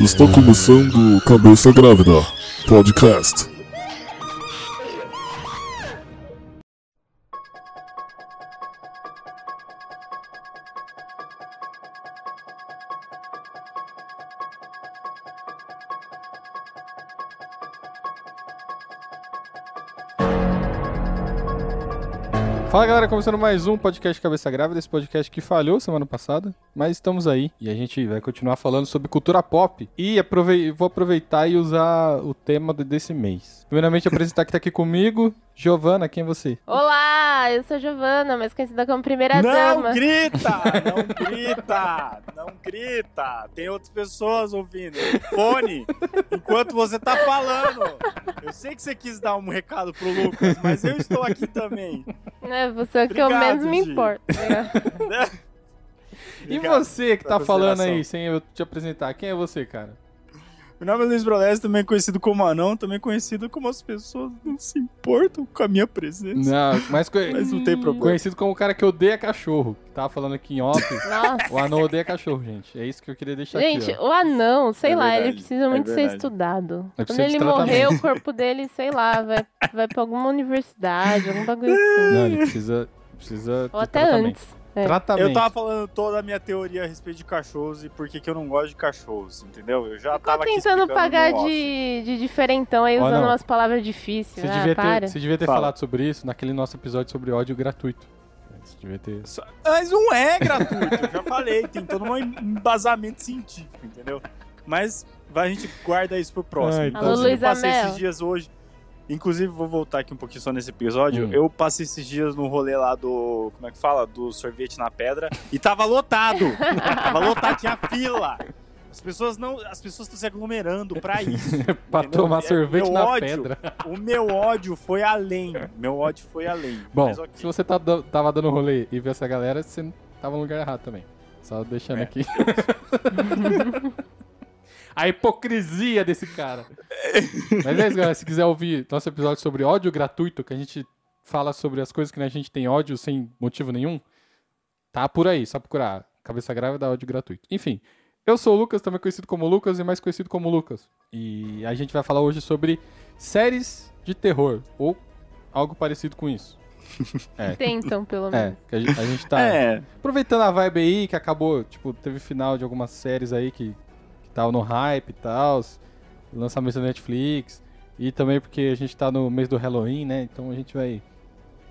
Está começando Cabeça Grávida Podcast. Fala galera, começando mais um podcast Cabeça Grávida, esse podcast que falhou semana passada, mas estamos aí e a gente vai continuar falando sobre cultura pop e aprove- vou aproveitar e usar o tema desse mês. Primeiramente apresentar que tá aqui comigo, Giovana, quem é você? Olá, eu sou a Giovana, mais conhecida como Primeira Não Dama. grita! Não grita! Não grita! Tem outras pessoas ouvindo. Fone! Enquanto você tá falando! Eu sei que você quis dar um recado pro Lucas, mas eu estou aqui também. É, você é o que eu menos me importo. Né? E você que tá falando aí, sem eu te apresentar, quem é você, cara? Meu nome é Luiz Brolés, também conhecido como Anão, também conhecido como as pessoas não se importam com a minha presença. Não, mais co- Mas não tem problema. conhecido como o cara que odeia cachorro, que tava falando aqui em off. Nossa. o anão odeia cachorro, gente. É isso que eu queria deixar Gente, aqui, ó. o anão, sei É lá, ele verdade, precisa é muito ser verdade. estudado. É Quando precisa de ele morrer, o corpo dele, sei lá, vai, vai pra alguma universidade, algum bagulho assim. Não, ele precisa, precisa Ou até tratamento. antes. É. Tratamento. Eu tava falando toda a minha teoria a respeito de cachorros e por que que eu não gosto de cachorros, entendeu? Eu já Ficou tava tentando pagar de, de diferentão aí, usando não. umas palavras difíceis. Você Ah, devia, para. ter, você devia ter Fala. falado sobre isso naquele nosso episódio sobre ódio gratuito. Você devia ter. Mas não é gratuito, eu já falei, tem todo um embasamento científico, entendeu? Mas a gente guarda isso pro próximo. Ai, Inclusive, Alô, Luísa eu passei Mel. esses dias hoje. Inclusive, vou voltar aqui um pouquinho só nesse episódio. Hum. Eu passei esses dias no rolê lá do. Como é que fala? Do sorvete na pedra. E tava lotado! tava lotado, tinha fila! As pessoas não. As pessoas estão se aglomerando pra isso. pra entendeu? tomar É, sorvete meu na ódio, pedra. O meu ódio foi além. Meu ódio foi além. Bom, Mas ok. se você tá, tava dando rolê e viu essa galera, você tava no lugar errado também. Só deixando É. aqui. A hipocrisia desse cara. Mas é isso, galera. Se quiser ouvir nosso episódio sobre ódio gratuito, que a gente fala sobre as coisas que a gente tem ódio sem motivo nenhum, tá por aí. Só procurar Cabeça Grávida ódio gratuito. Enfim, eu sou o Lucas, também conhecido como Lucas e mais conhecido como Lucas. E a gente vai falar hoje sobre séries de terror, ou algo parecido com isso. É. Tentam, pelo É, menos. que a gente, a gente tá É, aproveitando a vibe aí, que acabou, tipo, teve final de algumas séries aí que, tava no hype e tal, lançamento da Netflix, e também porque a gente tá no mês do Halloween, né? Então a gente vai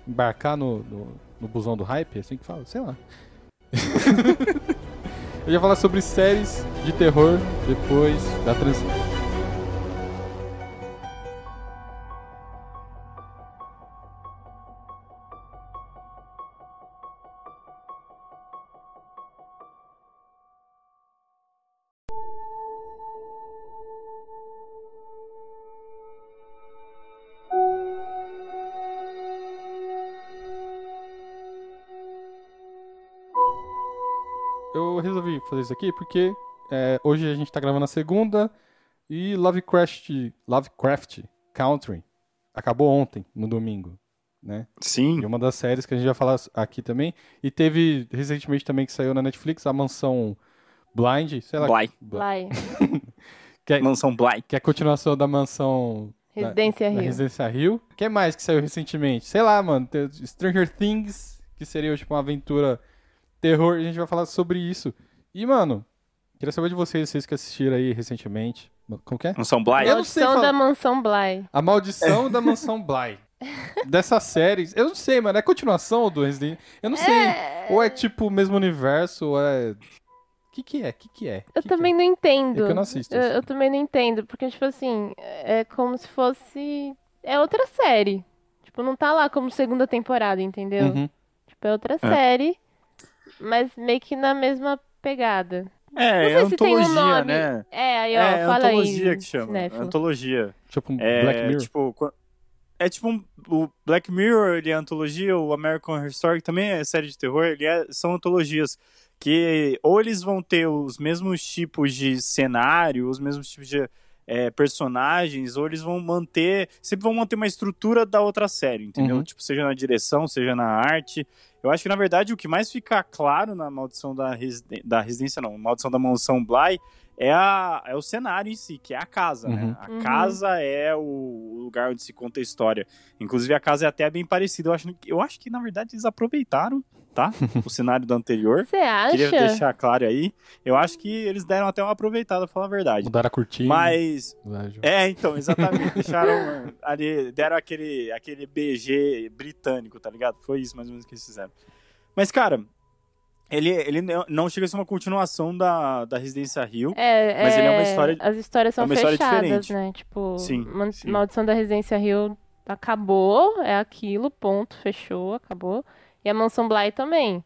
embarcar no, no, no busão do hype, é assim que fala, sei lá. Eu ia falar sobre séries de terror depois da transição. Fazer isso aqui porque é, hoje a gente tá gravando a segunda e Lovecraft, Lovecraft Country acabou ontem, no domingo, né? sim. E uma das séries que a gente vai falar aqui também. E teve recentemente também que saiu na Netflix a Mansão Blind, sei lá. Bly. Vai. Que é, Mansão Bly. que é a continuação da Mansão da- Residência da Rio. Residência Rio. O que mais que saiu recentemente? Sei lá, mano. Stranger Things, que seria tipo uma aventura terror. A gente vai falar sobre isso. E, mano, queria saber de vocês, vocês que assistiram aí recentemente. Como que é? Mansão Bly. Eu não sei Maldição falar. da Mansão Bly. A Maldição da Mansão Bly. Dessa série. Eu não sei, mano. É continuação do Resident Eu não sei. Ou é tipo o mesmo universo, ou é. O que, que é? O que, que é? Eu Que que também é? não entendo. É que eu não assisto. Eu, assim. eu também não entendo, porque, tipo assim, é como se fosse. É outra série. Tipo, não tá lá como segunda temporada, entendeu? Uhum. Tipo, é outra série, mas meio que na mesma pegada. É, Não é sei se tem um antologia, nome. né? É, aí, ó, é fala antologia aí. que chama. cinéfilo. Antologia. Tipo um É, Black Mirror. tipo, é tipo um, o Black Mirror, ele é antologia, o American Horror Story também é série de terror, ele é- são antologias que ou eles vão ter os mesmos tipos de cenário, os mesmos tipos de é, personagens, ou eles vão manter. Sempre vão manter uma estrutura da outra série, entendeu? Uhum. Tipo, seja na direção, seja na arte. Eu acho que, na verdade, o que mais fica claro na maldição da, residen- da residência, não, maldição da mansão Bly, é, a, é o cenário em si, que é a casa, Uhum. né? A Uhum. casa é o lugar onde se conta a história. Inclusive, a casa é até bem parecida. Eu acho, eu acho que, na verdade, eles aproveitaram, tá? o cenário do anterior. Você acha? Queria deixar claro aí. Eu acho que eles deram até uma aproveitada, pra falar a verdade. Mudaram a cortina. Mas. Né? É, então, exatamente. Deixaram ali. Deram aquele, aquele BG britânico, tá ligado? Foi isso mais ou menos que eles fizeram. Mas, cara. Ele, ele não- chega a ser uma continuação da, da Residência Rio. É, Mas ele é uma é, história- As histórias são é história fechadas, diferente. né? Tipo, Sim, sim. Maldição da Residência Rio acabou, é aquilo, ponto, fechou, acabou. E a Mansão Bly também.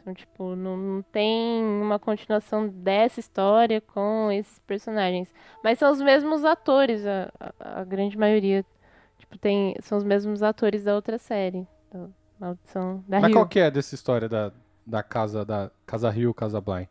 Então, tipo, não, não tem uma continuação dessa história com esses personagens. Mas são os mesmos atores, a, a- a grande maioria. Tipo, tem, são os mesmos atores da outra série. Da Maldição da Mas Rio. qual que é dessa história da, da casa da Casa Rio, Casa Blind?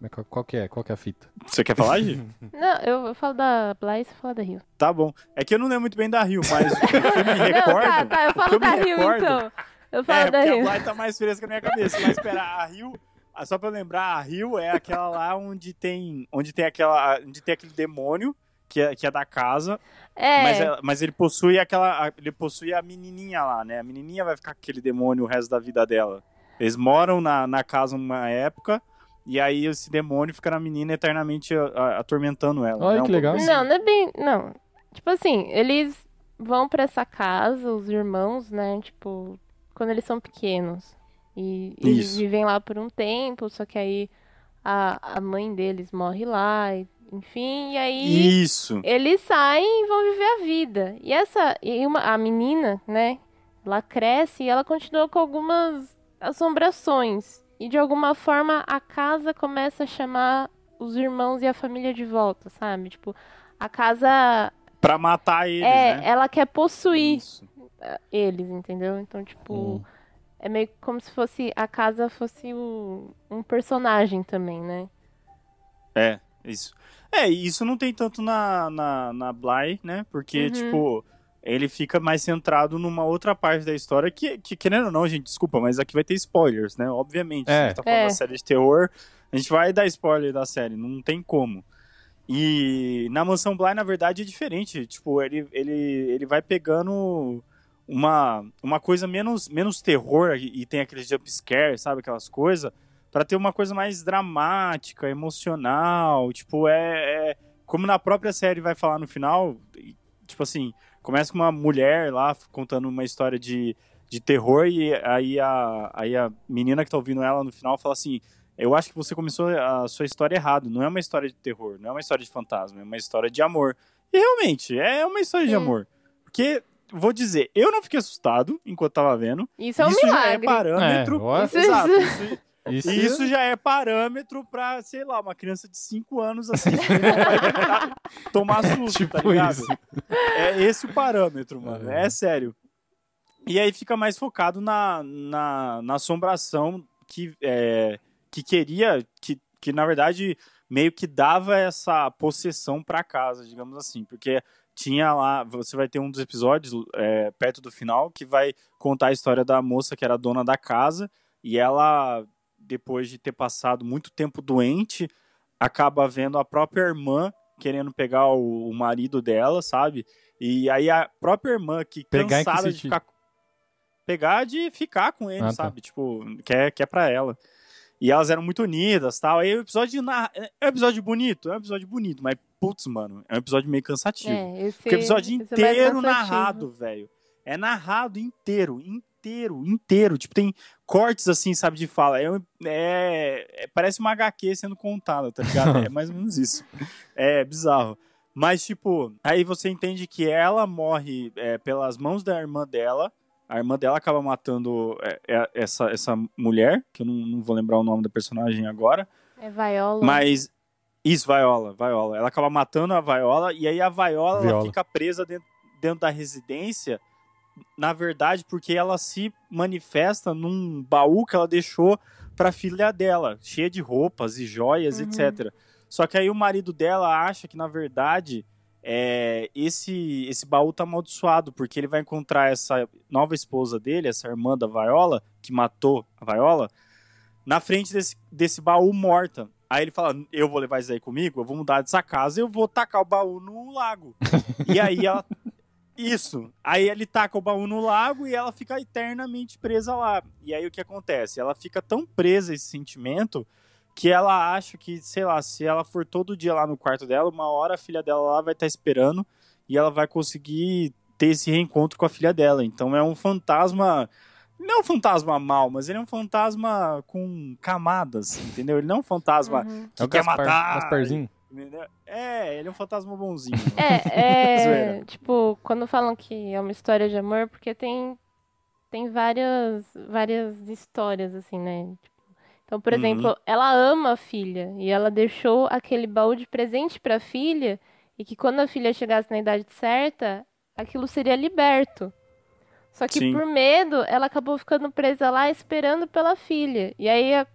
Mas qual, qual que é? Qual que é a fita? Você quer falar, Gi? Não, eu, eu falo da Bly e você fala da Rio. Tá bom. É que eu não lembro muito bem da Rio, mas o que eu me Não, recordo. tá, tá, eu falo eu da Rio recordo- então. Eu falo É, da porque Rio. a Bly tá mais fresca na minha cabeça. Mas espera, a Rio. ah, Só pra eu lembrar, a Rio é aquela lá onde tem. Onde tem aquela. Onde tem aquele demônio. Que é, que é da casa, É, mas, é- mas ele possui aquela. a- Ele possui a menininha lá, né? A menininha vai ficar com aquele demônio o resto da vida dela. Eles moram na, na casa uma época, e aí esse demônio fica na menina eternamente a- a- atormentando ela. Olha né? que Um legal. Não, não é bem. Não. Tipo assim, eles vão pra essa casa, os irmãos, né? Tipo, quando eles são pequenos. E eles Isso. vivem lá por um tempo, só que aí a, a mãe deles morre lá, e- enfim, e aí Isso. eles saem e vão viver a vida. E essa. E uma, a menina, né? Ela cresce e ela continua com algumas assombrações. E de alguma forma a casa começa a chamar os irmãos e a família de volta, sabe? Tipo, a casa. Pra matar eles, é, né? ela quer possuir Isso. eles, entendeu? Então, tipo. Hum. É meio como se fosse. A casa fosse o- um personagem também, né? É, isso. É, isso não tem tanto na, na, na Bly, né? Porque, Uhum. tipo, ele fica mais centrado numa outra parte da história que, que, querendo ou não, gente, desculpa, mas aqui vai ter spoilers, né? Obviamente. É. Se a gente tá falando É. da série de terror, a gente vai dar spoiler da série, não tem como. E na Mansão Bly, na verdade, é diferente. Tipo, ele, ele, ele vai pegando uma, uma coisa menos, menos terror e, e tem aqueles jump scare, sabe? Aquelas coisas. Pra ter uma coisa mais dramática, emocional. Tipo, é, é- Como na própria série vai falar no final. Tipo assim, começa com uma mulher lá contando uma história de, de terror e aí a, aí a menina que tá ouvindo ela no final fala assim. Eu acho que você começou a sua história errado. Não é uma história de terror, não é uma história de fantasma, é uma história de amor. E realmente, é uma história de Sim. amor. Porque, vou dizer, eu não fiquei assustado enquanto tava vendo. Isso é um isso já é milagre. parâmetro. É, ó. Exato. Isso, Isso, e isso já é parâmetro pra, sei lá, uma criança de 5 anos vai tentar tomar susto, Tipo tá ligado? isso. É esse o parâmetro, mano. É. É sério. E aí fica mais focado na, na, na assombração que, é, que queria, que, que na verdade meio que dava essa possessão pra casa, digamos assim. Porque tinha lá, você vai ter um dos episódios é, perto do final que vai contar a história da moça que era dona da casa e ela, depois de ter passado muito tempo doente, acaba vendo a própria irmã querendo pegar o, o marido dela, sabe? E aí a própria irmã que Pegar em que cansada de ficar pegar de ficar com ele, Ah, tá. sabe? Tipo, quer quer para ela. E elas eram muito unidas, tal. Aí o episódio na... é um episódio bonito, é um episódio bonito, mas putz, mano, é um episódio meio cansativo. É, esse, Porque o episódio é inteiro cansativo. narrado, velho. É narrado inteiro, inteiro, inteiro. Tipo, tem cortes assim, sabe, de fala. É, é- é- parece uma HQ sendo contada, tá ligado? É mais ou menos isso. É bizarro. Mas, tipo, aí você entende que ela morre é, pelas mãos da irmã dela. A irmã dela acaba matando é, é, essa, essa mulher, que eu não, não vou lembrar o nome da personagem agora. É Viola. Mas. Isso, Viola, Viola. Ela acaba matando a Viola e aí a Viola, ela Viola. fica presa dentro, dentro da residência, na verdade, porque ela se manifesta num baú que ela deixou pra filha dela, cheia de roupas e joias, Uhum. etc. Só que aí o marido dela acha que, na verdade, é, esse, esse baú tá amaldiçoado, porque ele vai encontrar essa nova esposa dele, essa irmã da Viola, que matou a Viola, na frente desse, desse baú morta. Aí ele fala: Eu vou levar isso aí comigo, eu vou mudar dessa casa e eu vou tacar o baú no lago. e aí ela. Isso. Aí ele taca o baú no lago e ela fica eternamente presa lá. E aí o que acontece? Ela fica tão presa a esse sentimento que ela acha que, sei lá, se ela for todo dia lá no quarto dela, uma hora a filha dela lá vai estar esperando e ela vai conseguir ter esse reencontro com a filha dela. Então é um fantasma. Não é um fantasma mal, mas ele é um fantasma com camadas, entendeu? Ele não é um fantasma Uhum. que É o quer Gaspar, matar. Gasparzinho. É, ele é um fantasma bonzinho. É, é Zoeira. tipo, quando falam que é uma história de amor, porque tem tem várias várias histórias assim, né? Tipo, Então, por Uhum. exemplo, ela ama a filha e ela deixou aquele baú de presente para a filha e que quando a filha chegasse na idade certa, aquilo seria liberto. Só que Sim. por medo, ela acabou ficando presa lá esperando pela filha. E aí a-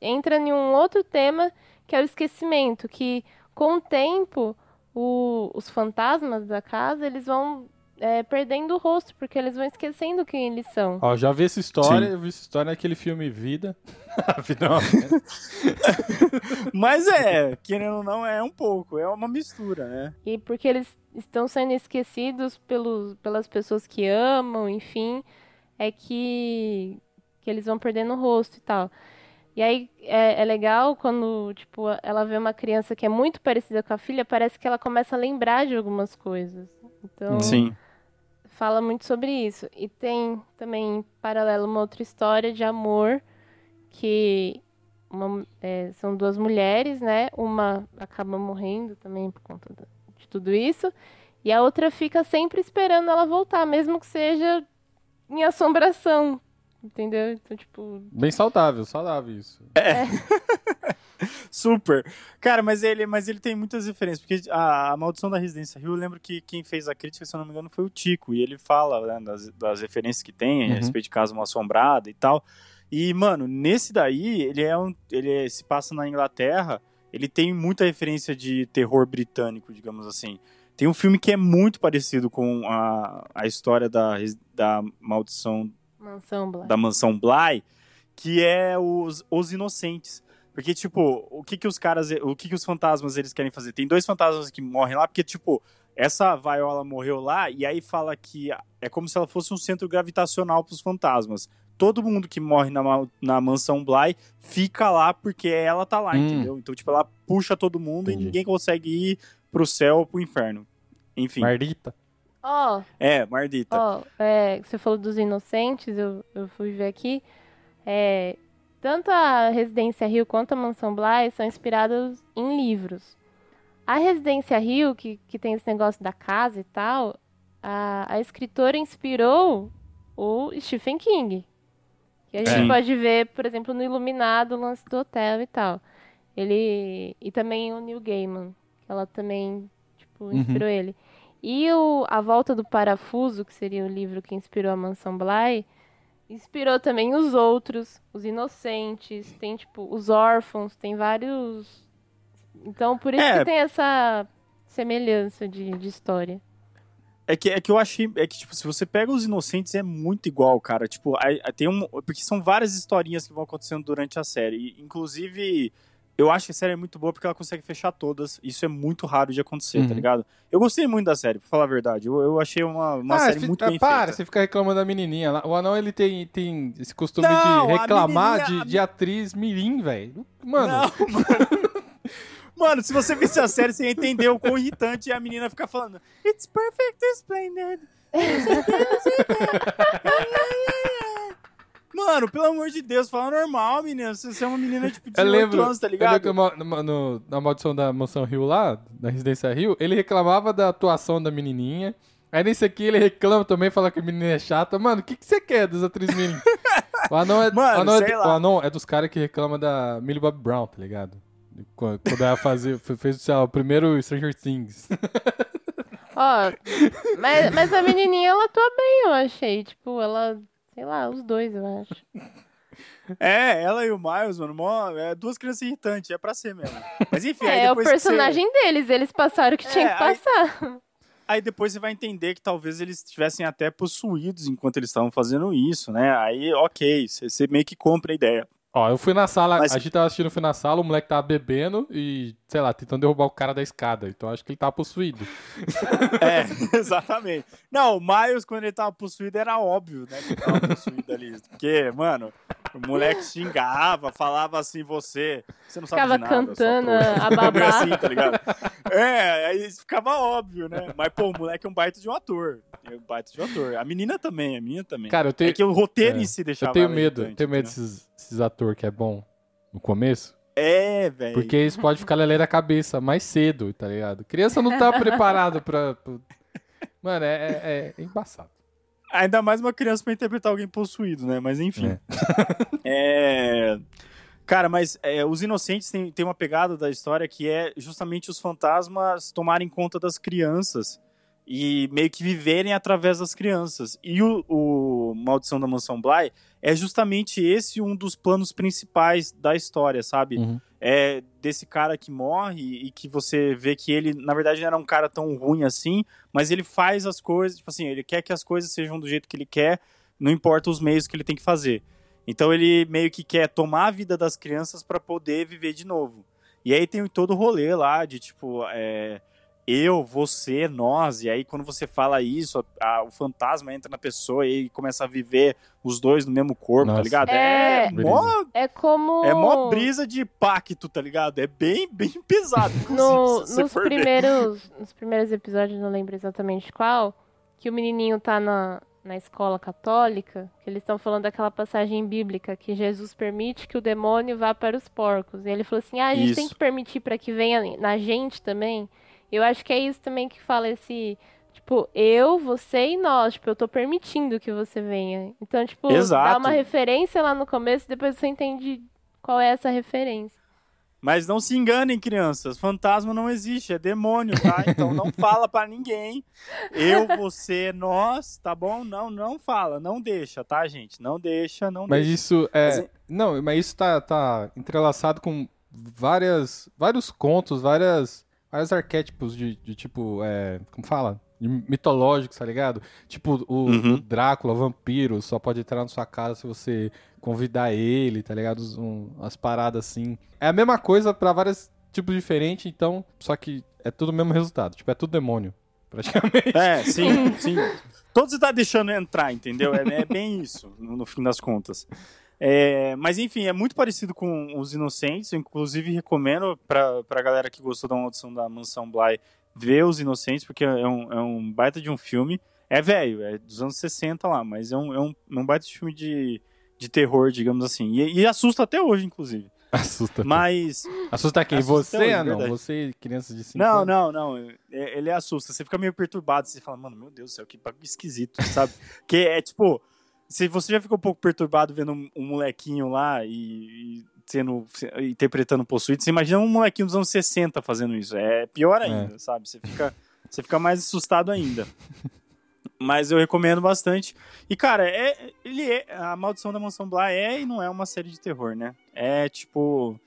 entra em um outro tema que é o esquecimento, que com o tempo o- os fantasmas da casa eles vão é, perdendo o rosto, porque eles vão esquecendo quem eles são. Ó, já vi essa história, Sim. eu vi essa história naquele filme Vida. Vida é. Mas é, querendo ou não, é um pouco, é uma mistura, né? E porque eles estão sendo esquecidos pelos, pelas pessoas que amam, enfim, é que, que eles vão perdendo o rosto e tal. E aí é, é legal quando, tipo, ela vê uma criança que é muito parecida com a filha, parece que ela começa a lembrar de algumas coisas. Então, Sim. fala muito sobre isso. E tem também, em paralelo, uma outra história de amor que uma- é, são duas mulheres, né? Uma acaba morrendo também por conta de tudo isso. E a outra fica sempre esperando ela voltar, mesmo que seja em assombração. Entendeu? Então, tipo. Bem saudável, saudável isso. Super. Cara, mas ele, mas ele tem muitas referências, porque a, a Maldição da Residência Rio, eu lembro que quem fez a crítica, se eu não me engano, foi o Tico, e ele fala né, das, das referências que tem a Uhum. respeito de Casa Mal Assombrada e tal. E, mano, nesse daí, ele é um. Ele é- se passa na Inglaterra, ele tem muita referência de terror britânico, digamos assim. Tem um filme que é muito parecido com a, a história da, da maldição Mansão da mansão Bly, que é os, os inocentes. Porque, tipo, o que que os caras, o que que os fantasmas eles querem fazer? Tem dois fantasmas que morrem lá, porque, tipo, essa Viola morreu lá, e aí fala que é como se ela fosse um centro gravitacional pros fantasmas. Todo mundo que morre na, na mansão Bly fica lá porque ela tá lá, Hum. entendeu? Então, tipo, ela puxa todo mundo Entendi. e ninguém consegue ir pro céu ou pro inferno. Enfim, Mardita. Ó, é, Mardita. Ó, é, você falou dos inocentes, eu, eu fui ver aqui. É, tanto a Residência Rio quanto a Mansão Bly são inspirados em livros. A Residência Rio, que, que tem esse negócio da casa e tal, a, a escritora inspirou o Stephen King. Que a gente Sim. pode ver, por exemplo, no Iluminado, o lance do hotel e tal. Ele. E também o Neil Gaiman. que Ela também, tipo, inspirou ele. E o A Volta do Parafuso, que seria o livro que inspirou a Mansão Bly, inspirou também os outros, os inocentes, tem tipo os órfãos, tem vários. Então por isso É. que tem essa semelhança de, de história. É que, é que eu achei. É que, tipo, se você pega os inocentes, é muito igual, cara. Tipo, aí- tem um. Porque são várias historinhas que vão acontecendo durante a série. E, inclusive, eu acho que a série é muito boa porque ela consegue fechar todas. Isso é muito raro de acontecer, Uhum. tá ligado? Eu gostei muito da série, pra falar a verdade. Eu, eu achei uma, uma ah, série fi- muito ah, bem para, feita. você fica reclamando da menininha. lá. O anão, ele tem, tem esse costume Não, de reclamar de, de atriz mirim, velho. Mano, Não, mano. Mano, se você visse a série, você ia entender o quão irritante é a menina ficar falando It's perfect explained. Mano, pelo amor de Deus, fala normal, menina. Você você é uma menina tipo de eu 8 lembro, anos, tá eu lembro que ligado? no- no- no- na maldição da Mansão Rio lá, da Residência Rio, ele reclamava da atuação da menininha. Aí nesse aqui ele reclama também, fala que a menina é chata. Mano, o que, que você quer das atrizes mirim? O anão é, Mano, o anão é, o anão é dos caras que reclamam da Millie Bob Brown, tá ligado? Quando ela fazia, fez sei lá, o primeiro Stranger Things. Ó, mas, mas a menininha ela atua bem, eu achei. Tipo, ela. Sei lá, os dois, eu acho. É, ela e o Miles, mano, mó, é duas crianças irritantes, é pra ser mesmo. Mas enfim, aí É, o que você- personagem deles, eles passaram o que tinha É, que aí- passar. Aí depois você vai entender que talvez eles estivessem até possuídos enquanto eles estavam fazendo isso, né? Aí, ok, você, você meio que compra a ideia. Ó, eu fui na sala, Mas- a gente tava assistindo, eu fui na sala, o moleque tava bebendo e, sei lá, tentando derrubar o cara da escada. Então acho que ele tava possuído. É, exatamente. Não, o Miles, quando ele tava possuído, era óbvio, né? Que ele tava possuído ali. Porque, mano, o moleque xingava, falava assim, você. Você não sabe Ficava de nada. cantando trouxa. a babá. assim, tá ligado? É, aí ficava óbvio, né? Mas, pô, o moleque é um baita de um ator. É um baita de um ator. A menina também, a menina também. Cara, eu tenho, É que o roteiro é, em si deixava eu tenho medo, eu tenho medo desses, desses atores que é bom no começo. É, velho. Porque eles podem ficar lelé da cabeça mais cedo, tá ligado? Criança não tá preparada pra, pra- Mano, é, é- é embaçado. Ainda mais uma criança pra interpretar alguém possuído, né? Mas enfim. É. Cara, mas é, os inocentes tem, tem uma pegada da história que é justamente os fantasmas tomarem conta das crianças e meio que viverem através das crianças. E o, o Maldição da Mansão Bly é justamente esse um dos planos principais da história, sabe? Uhum. é desse cara que morre e que você vê que ele, na verdade, não era um cara tão ruim assim, mas ele faz as coisas, tipo assim, ele quer que as coisas sejam do jeito que ele quer, não importa os meios que ele tem que fazer. Então ele meio que quer tomar a vida das crianças para poder viver de novo. E aí tem todo o rolê lá de tipo, é, eu, você, nós, e aí quando você fala isso, a- a- o fantasma entra na pessoa e começa a viver os dois no mesmo corpo, tá Nossa. ligado? É. mó É como. é mó brisa de pacto, tá ligado? É bem, bem pesado. No, nos, ver. primeiros, nos primeiros episódios, não lembro exatamente qual, que o menininho tá na, na escola católica, que eles estão falando daquela passagem bíblica que Jesus permite que o demônio vá para os porcos. E ele falou assim: ah, a gente Isso. tem que permitir para que venha na gente também. Eu acho que é isso também que fala esse. Tipo, eu, você e nós. Tipo, eu tô permitindo que você venha. Então, tipo, dá Exato. uma referência lá no começo, depois você entende qual é essa referência. Mas não se enganem, crianças. Fantasma não existe, é demônio, tá? Então não fala pra ninguém. Eu, você, nós, tá bom? Não, não fala, não deixa, tá, gente? Não deixa, não Mas deixa. isso é. Mas é- Não, mas isso tá, tá entrelaçado com várias, vários contos, várias, vários arquétipos de, de tipo. É, como fala? Mitológicos, tá ligado? Tipo, o, Uhum. o Drácula, o vampiro, só pode entrar na sua casa se você convidar ele, tá ligado? Um- as paradas assim. É a mesma coisa pra vários tipos diferentes, então. Só que é tudo o mesmo resultado. Tipo, é tudo demônio, praticamente. É, sim, sim. Todos você tá deixando entrar, entendeu? É, é bem isso, no, no fim das contas. É, mas enfim, é muito parecido com Os Inocentes. Eu, inclusive, recomendo pra, pra galera que gostou da audição da Mansão Bly ver Os Inocentes, porque é um, é um baita de um filme. É velho, é dos anos 60 lá, mas é um, é um, é um baita de filme de, de terror, digamos assim. E, e assusta até hoje, inclusive. Assusta. Mas. Assusta quem? Assusta Você, hoje, não. verdade. Você, criança de 5 Não, anos. não, não. É- Ele assusta. Você fica meio perturbado. Você fala, mano, meu Deus do céu, que bagulho esquisito, sabe? que é tipo. Se você já ficou um pouco perturbado vendo um, um molequinho lá e, e sendo interpretando possuído, você imagina um molequinho dos anos 60 fazendo isso. É pior ainda, sabe? Você fica, você fica mais assustado ainda. Mas eu recomendo bastante. E, cara, é, ele é. A Maldição da Mansão Bly é e não é uma série de terror, né? É tipo.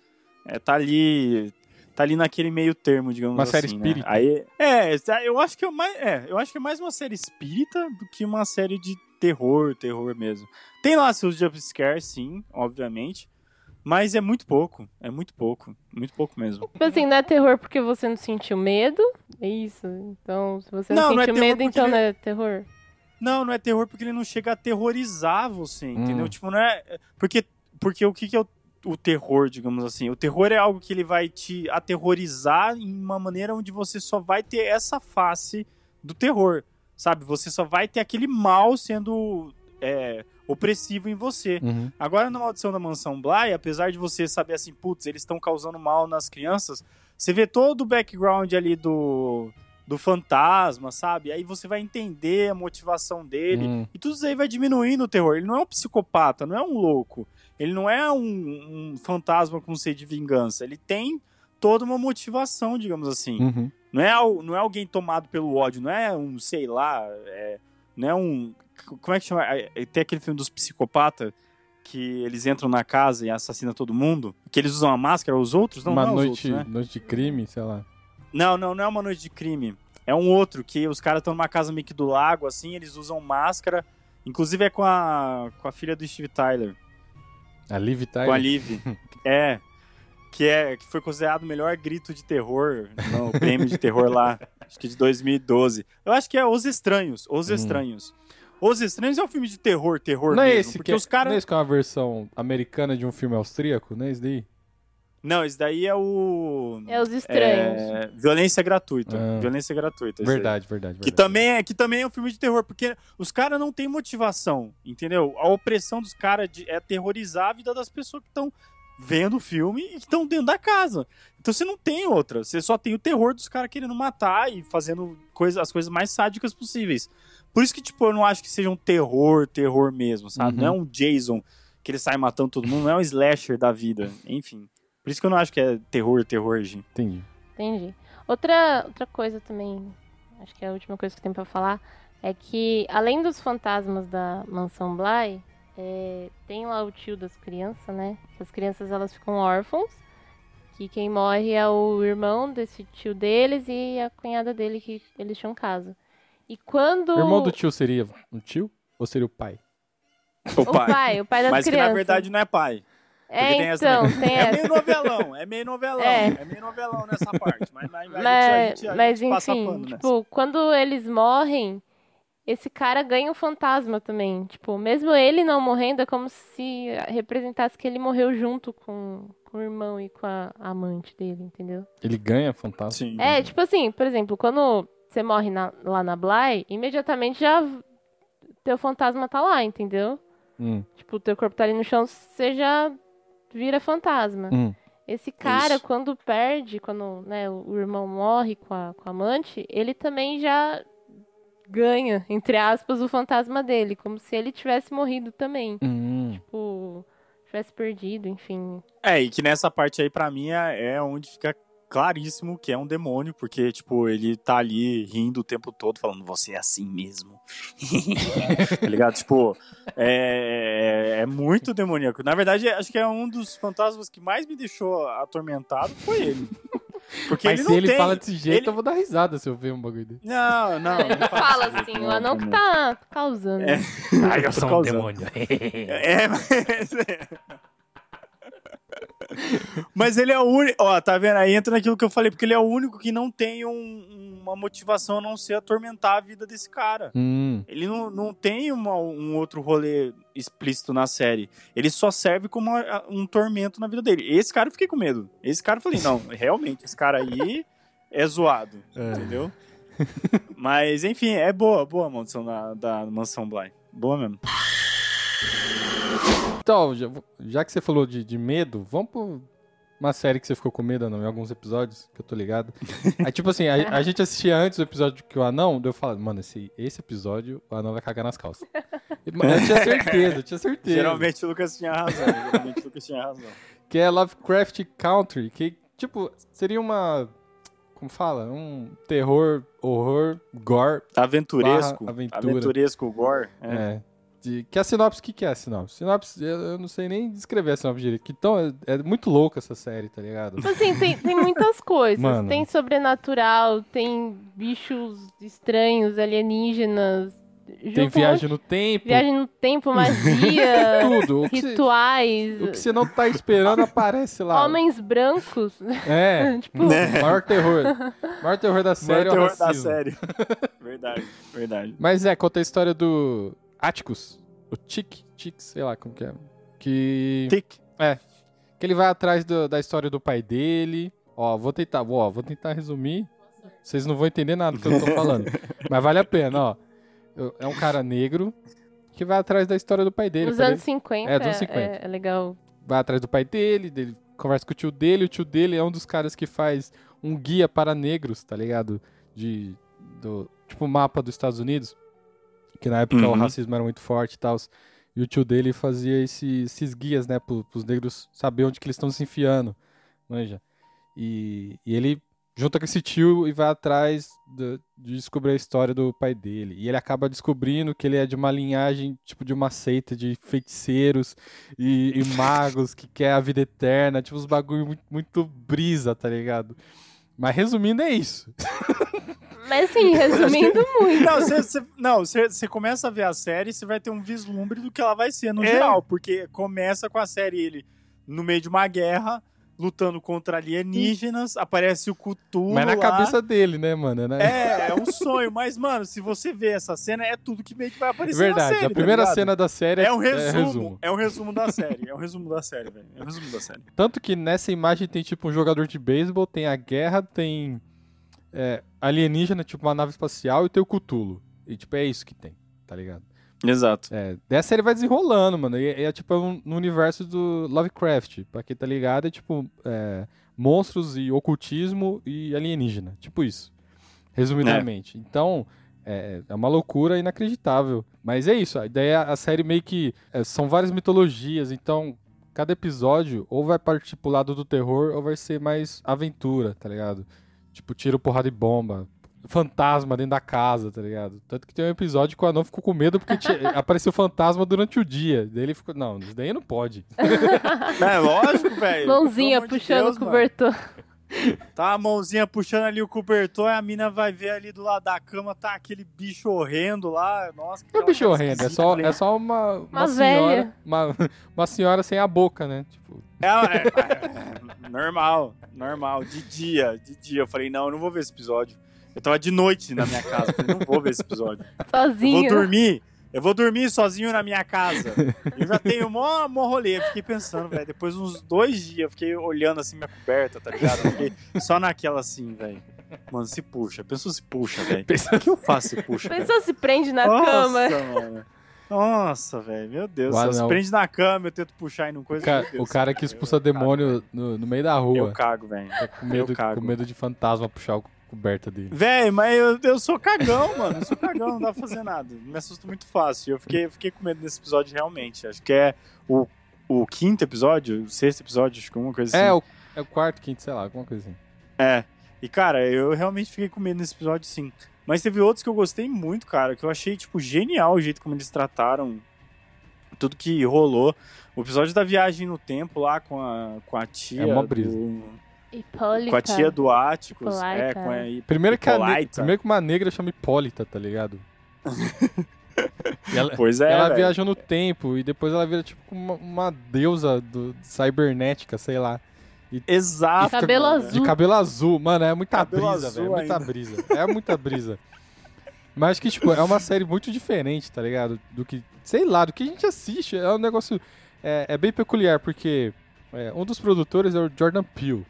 É, tá ali. Tá ali naquele meio termo, digamos Uma assim. série né? espírita. Aí, é, eu acho que é mais. É, eu acho que é mais uma série espírita do que uma série de terror, terror mesmo. Tem lá seus jumpscares, sim, obviamente. Mas é muito pouco. É muito pouco. Muito pouco mesmo. Tipo assim, não é terror porque você não sentiu medo? É isso. Então, se você não, Não, não é sentiu medo, então ele- não é terror. Não, não é terror porque ele não chega a aterrorizar você, entendeu? Hum. Tipo, não é. Porque, porque o que, que é o, o terror, digamos assim? O terror é algo que ele vai te aterrorizar em uma maneira onde você só vai ter essa face do terror, sabe? Você só vai ter aquele mal sendo é, opressivo em você. Uhum. Agora, na Maldição da Mansão Bly, apesar de você saber assim, putz, eles estão causando mal nas crianças, você vê todo o background ali do, do fantasma, sabe? Aí você vai entender a motivação dele. Hum. E tudo isso aí vai diminuindo o terror. Ele não é um psicopata, não é um louco. Ele não é um, um fantasma com sede de vingança. Ele tem toda uma motivação, digamos assim. Uhum. Não é, não é alguém tomado pelo ódio, não é um, sei lá, é, não é um. Como é que chama? É, Tem aquele filme dos psicopatas que eles entram na casa e assassinam todo mundo? Que eles usam a máscara, os outros? Não, uma não é noite, outros, né? noite de crime, sei lá. Não, não, não é uma noite de crime. É um outro, que os caras estão numa casa meio que do lago, assim, eles usam máscara. Inclusive é com a, com a filha do Steve Tyler, A Liv com a Tyler. Liv. é. Que, é. que foi considerado o melhor grito de terror no prêmio de terror lá, acho que de 2012. Eu acho que é Os Estranhos. Os Hum. Estranhos. Os Estranhos é um filme de terror, terror Não é mesmo. esse porque que é, os caras. não é esse que é uma versão americana de um filme austríaco? Não é esse daí? Não, esse daí é o. É os estranhos. É, violência gratuita. Ah. Violência gratuita. aí. Verdade, verdade, Que verdade. também, é, que também é um filme de terror, porque os caras não têm motivação, entendeu? A opressão dos caras de- é terrorizar a vida das pessoas que estão vendo o filme e que estão dentro da casa. Então você não tem outra, você só tem o terror dos caras querendo matar e fazendo coisa, as coisas mais sádicas possíveis. Por isso que, tipo, eu não acho que seja um terror, terror mesmo, sabe? Uhum. Não é um Jason que ele sai matando todo mundo, não é um slasher da vida, enfim. Por isso que eu não acho que é terror, terror, gente. Entendi. Entendi. Outra, outra coisa também, acho que é a última coisa que tem pra falar, é que além dos fantasmas da mansão Bly, é, tem lá o tio das crianças, né? As crianças elas ficam órfãos, que quem morre é o irmão desse tio deles e a cunhada dele que eles tinham casa. E quando O irmão do tio seria um tio? Ou seria o pai? O o pai, o pai das Mas que crianças. na verdade não é pai. é porque tem essa então, tem É essa. meio novelão, é meio novelão. É. É, meio novelão nessa parte. Mas, mas, mas a Mas, gente, a gente, a mas gente passa enfim, pano nessa. tipo, quando eles morrem, esse cara ganha um fantasma também. Tipo, mesmo ele não morrendo, é como se representasse que ele morreu junto com, com o irmão e com a amante dele, entendeu? Ele ganha fantasma? Sim. É, tipo assim, por exemplo, quando você morre na- lá na Bly, imediatamente já teu fantasma tá lá, entendeu? Hum, Tipo, o teu corpo tá ali no chão, você já vira fantasma. hum. Esse cara, Isso. quando perde, quando né, o o irmão morre com a, com a amante, ele também já ganha, entre aspas, o fantasma dele, como se ele tivesse morrido também. Hum. Tipo, tivesse perdido, enfim. É, e que nessa parte aí, pra mim, é, é onde fica claríssimo que é um demônio, porque, tipo, ele tá ali rindo o tempo todo, falando, você é assim mesmo. tá ligado? Tipo, é, é muito demoníaco. Na verdade, acho que é um dos fantasmas que mais me deixou atormentado foi ele. Porque Mas ele se não ele tem... fala desse jeito, ele- eu vou dar risada se eu ver um bagulho dele. Não, não. Ele não fala assim, o anão que tá causando. É. Ai, eu Tô sou um causando. demônio. É, mas... mas ele é o único. Ó, tá vendo? Aí entra naquilo que eu falei, porque ele é o único que não tem um- uma motivação a não ser atormentar a vida desse cara. Hum. Ele não, não tem uma- um outro rolê explícito na série. Ele só serve como uma- um tormento na vida dele. Esse cara eu fiquei com medo. Esse cara eu falei, não, realmente, esse cara aí é zoado. É. Entendeu? Mas, enfim, é boa, boa a maldição da, da mansão Bly. Boa mesmo. Então, já, já que você falou de, de medo, vamos pra uma série que você ficou com medo, não, em alguns episódios, que eu tô ligado. Aí, tipo assim, a, a gente assistia antes o episódio que o anão, eu falava, mano, esse, esse episódio o anão vai cagar nas calças. E, mano, Eu tinha certeza, eu tinha certeza. Geralmente o Lucas tinha razão. Geralmente o Lucas tinha razão. Que é Lovecraft Country, que, tipo, seria uma. Como fala? Um terror, horror, gore. Aventuresco. Aventura. Aventuresco, gore. É. É. De, que a sinopse, o que, que é a sinopse? Sinopse, eu, eu não sei nem descrever a sinopse direito. Que tão, é, é muito louca essa série, tá ligado? Tipo assim, tem, tem muitas coisas. Mano. Tem sobrenatural, tem bichos estranhos, alienígenas. Tem um viagem no tempo, viagem no tempo, magia, tudo. O rituais, o que você não tá esperando aparece lá. homens brancos. É, tipo, o maior terror. O maior terror da série é o Maior terror da racismo. série. verdade, verdade. Mas é, conta a história do Atticus, o Chick, Chick, sei lá como que é. Que, Tic. que ele vai atrás do- da história do pai dele. Ó, vou tentar, ó, vou tentar resumir. Vocês não vão entender nada do que eu tô falando. mas vale a pena, ó. É um cara negro que vai atrás da história do pai dele. pai anos dele 50, É, dos anos 50. É, é legal. vai atrás do pai dele, dele conversa com o tio dele. O tio dele é um dos caras que faz um guia para negros, tá ligado? De, do, tipo, mapa dos Estados Unidos. Que na época o Uhum. racismo era muito forte e tal. E o tio dele fazia esse- esses guias, né? Pro, pros negros saber onde que eles estão se enfiando. Manja. E, e ele junta com esse tio e vai atrás de, de descobrir a história do pai dele. E ele acaba descobrindo que ele é de uma linhagem, tipo, de uma seita de feiticeiros e, e magos que quer a vida eterna. Tipo, uns bagulho muito, muito brisa, tá ligado? Mas resumindo, é isso. Mas assim, resumindo muito. Não, você, você- não, você, você começa a ver a série, você vai ter um vislumbre do que ela vai ser no É. geral, porque começa com a série ele no meio de uma guerra, lutando contra alienígenas, aparece o Cthulhu Mas na lá. cabeça dele, né, mano? Né? É, é um sonho, mas, mano, se você ver essa cena, é tudo que meio que vai aparecer Verdade. na série, a primeira tá cena da série É um resumo, é um resumo da série, é um resumo da série, velho. É um resumo da série. Tanto que nessa imagem tem tipo um jogador de beisebol, tem a guerra, tem é, alienígena, tipo uma nave espacial, e tem o Cthulhu. E tipo, é isso que tem, tá ligado? Exato. É, daí a série vai desenrolando, mano. E, e é tipo um- no universo do Lovecraft. Pra quem tá ligado, é tipo é, monstros e ocultismo e alienígena. Tipo isso. Resumidamente. Então, é, é uma loucura inacreditável. Mas é isso. A ideia, a série meio que. é, são várias mitologias, então. Cada episódio ou vai partir pro lado do terror ou vai ser mais aventura, tá ligado? Tipo, tiro, porrada e bomba. Fantasma dentro da casa, tá ligado? Tanto que tem um episódio que o anão ficou com medo porque tinha- apareceu fantasma durante o dia. Daí ele ficou, não, isso daí não pode. É lógico, velho. Mãozinha puxando Deus, o mano. Tá a mãozinha puxando ali o cobertor, a mina vai ver ali do lado da cama, tá aquele bicho horrendo lá. Nossa, que Não é bicho horrendo, é só, falei, é só uma, uma, Uma senhora. velha. Uma, uma senhora sem a boca, né? Tipo, É, é, é, normal, normal. De dia, de dia. Eu falei, não, eu não vou ver esse episódio. Eu tava de noite na minha casa. Falei, não vou ver esse episódio. Eu vou Sozinho. dormir. Eu vou dormir sozinho na minha casa. Eu já tenho mó, mó rolê. Eu fiquei pensando, velho. Depois de uns dois dias, eu fiquei olhando assim minha coberta, tá ligado? Eu fiquei só naquela assim, velho. Mano, se puxa. Pensou se puxa, velho. O que eu faço se puxa? velho? Pensou se prende na Nossa, cama. mano. Nossa, velho. Meu Deus. O se prende na cama, eu tento puxar e não o, coisa. ca- meu Deus. o cara que expulsa Eu cago, demônio no, no meio da Eu rua. cago, velho. Tá com medo, cago. com medo de fantasma puxar a coberta dele. Véi, mas eu, eu sou cagão, mano. Eu sou cagão, não dá pra fazer nada. Me assusto muito fácil. Eu fiquei, eu fiquei com medo desse episódio realmente. Acho que é o, o quinto episódio, o sexto episódio, acho que alguma coisa assim. É, o, é o quarto, quinto, sei lá, alguma coisa assim. É. E, cara, eu realmente fiquei com medo nesse episódio, sim. Mas teve outros que eu gostei muito, cara, que eu achei, tipo, genial o jeito como eles trataram tudo que rolou. O episódio da viagem no tempo lá com a, com a tia. É mó brisa. do- Hipólita. com a tia do Áticos. Hipólita. É, com a Primeiro que, a primeiro que uma negra chama Hipólita, tá ligado? E ela, Pois é, ela viaja no tempo e depois ela vira tipo uma, uma deusa do, cibernética, sei lá. Exato. Cabelo mano. azul. De cabelo azul, mano, é muita Cabelo brisa, velho. É muita brisa. É muita brisa. Mas que, tipo, é uma série muito diferente, tá ligado? Do que, sei lá, do que a gente assiste. É um negócio. É, é bem peculiar, porque é, um dos produtores é o Jordan Peele.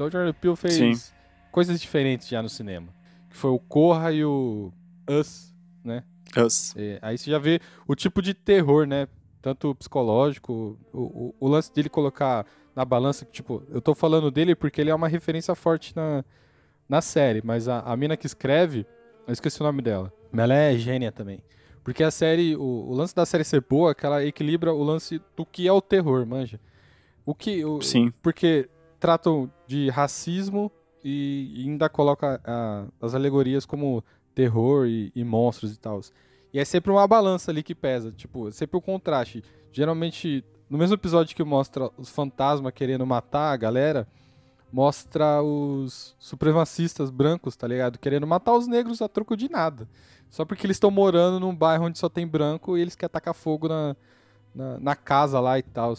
Então o Jordan Peele fez Sim. coisas diferentes já no cinema. Que foi o Corra e o Us, né? Us. É, aí você já vê o tipo de terror, né? Tanto psicológico, o, o, o lance dele colocar na balança, que, tipo, eu tô falando dele porque ele é uma referência forte na, na série, mas a, a mina que escreve, eu esqueci o nome dela, mas ela é gênia também. Porque a série, o, o lance da série ser boa é que ela equilibra o lance do que é o terror, manja. O que, o, Sim. porque tratam de racismo e, ainda coloca a- as alegorias como terror e, e monstros e tal. E é sempre uma balança ali que pesa, tipo, é sempre o contraste. Geralmente, no mesmo episódio que mostra os fantasmas querendo matar a galera, mostra os supremacistas brancos, tá ligado? Querendo matar os negros a troco de nada. Só porque eles estão morando num bairro onde só tem branco e eles querem tacar fogo na, na, na casa lá e tal.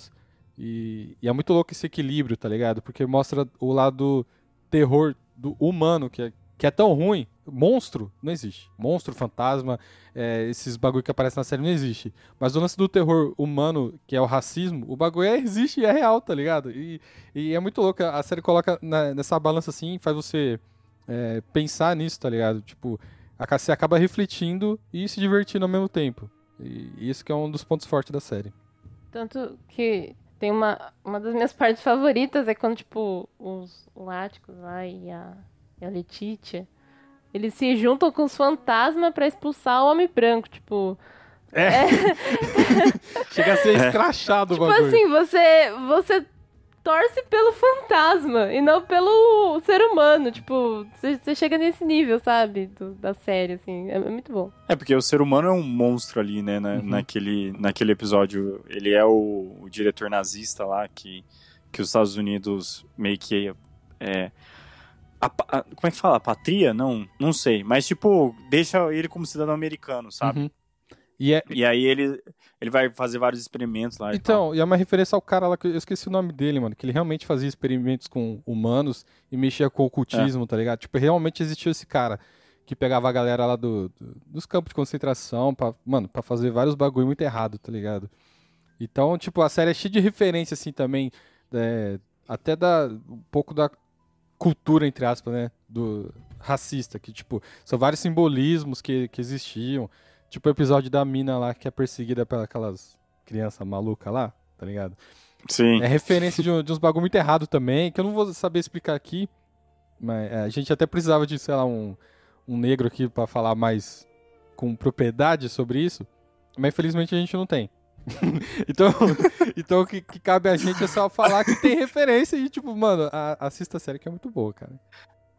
E, e é muito louco esse equilíbrio, tá ligado? Porque mostra o lado terror do humano, que é, que é tão ruim. Monstro não existe. Monstro, fantasma, é, esses bagulho que aparecem na série não existe. Mas o lance do terror humano, que é o racismo, o bagulho é, existe e é real, tá ligado? E, e é muito louco. A série coloca na- nessa balança assim, faz você é, pensar nisso, tá ligado? Tipo, a- você acaba refletindo e se divertindo ao mesmo tempo. E isso que é um dos pontos fortes da série. Tanto que tem uma, uma das minhas partes favoritas é quando, tipo, os láticos lá e a, e a Letitia, eles se juntam com os fantasmas pra expulsar o homem branco, tipo... Chega a ser escrachado o Tipo bagulho. assim, você, você torce pelo fantasma e não pelo ser humano. Tipo, você chega nesse nível, sabe? do- da série, assim. É, é muito bom. É, porque o ser humano é um monstro ali, né? na- Uhum. naquele, naquele episódio. Ele é o, o diretor nazista lá que, que os Estados Unidos meio que. É, a a- como é que fala? Patria? Não, não sei. Mas, tipo, deixa ele como cidadão americano, sabe? Uhum. E é, E aí ele, ele vai fazer vários experimentos lá. e. Então, e é uma referência ao cara lá que eu esqueci o nome dele, mano. Que ele realmente fazia experimentos com humanos e mexia com o ocultismo, tá ligado? Tipo, realmente existiu esse cara que pegava a galera lá do, do- dos campos de concentração pra, mano, pra fazer vários bagulho muito errado, tá ligado? Então, tipo, a série é cheia de referência, assim, também. é, até da, um pouco da cultura, entre aspas, né? Do racista, que, tipo, são vários simbolismos que, que existiam. Tipo o episódio da mina lá que é perseguida pelas crianças malucas lá, tá ligado? Sim. É referência de, um- de uns bagulho muito errado também, que eu não vou saber explicar aqui. Mas é, a gente até precisava de, sei lá, um, um negro aqui pra falar mais com propriedade sobre isso. Mas infelizmente a gente não tem. então, então o que, que cabe a gente é só falar que tem referência e, tipo, mano, a- assista a série que é muito boa, cara.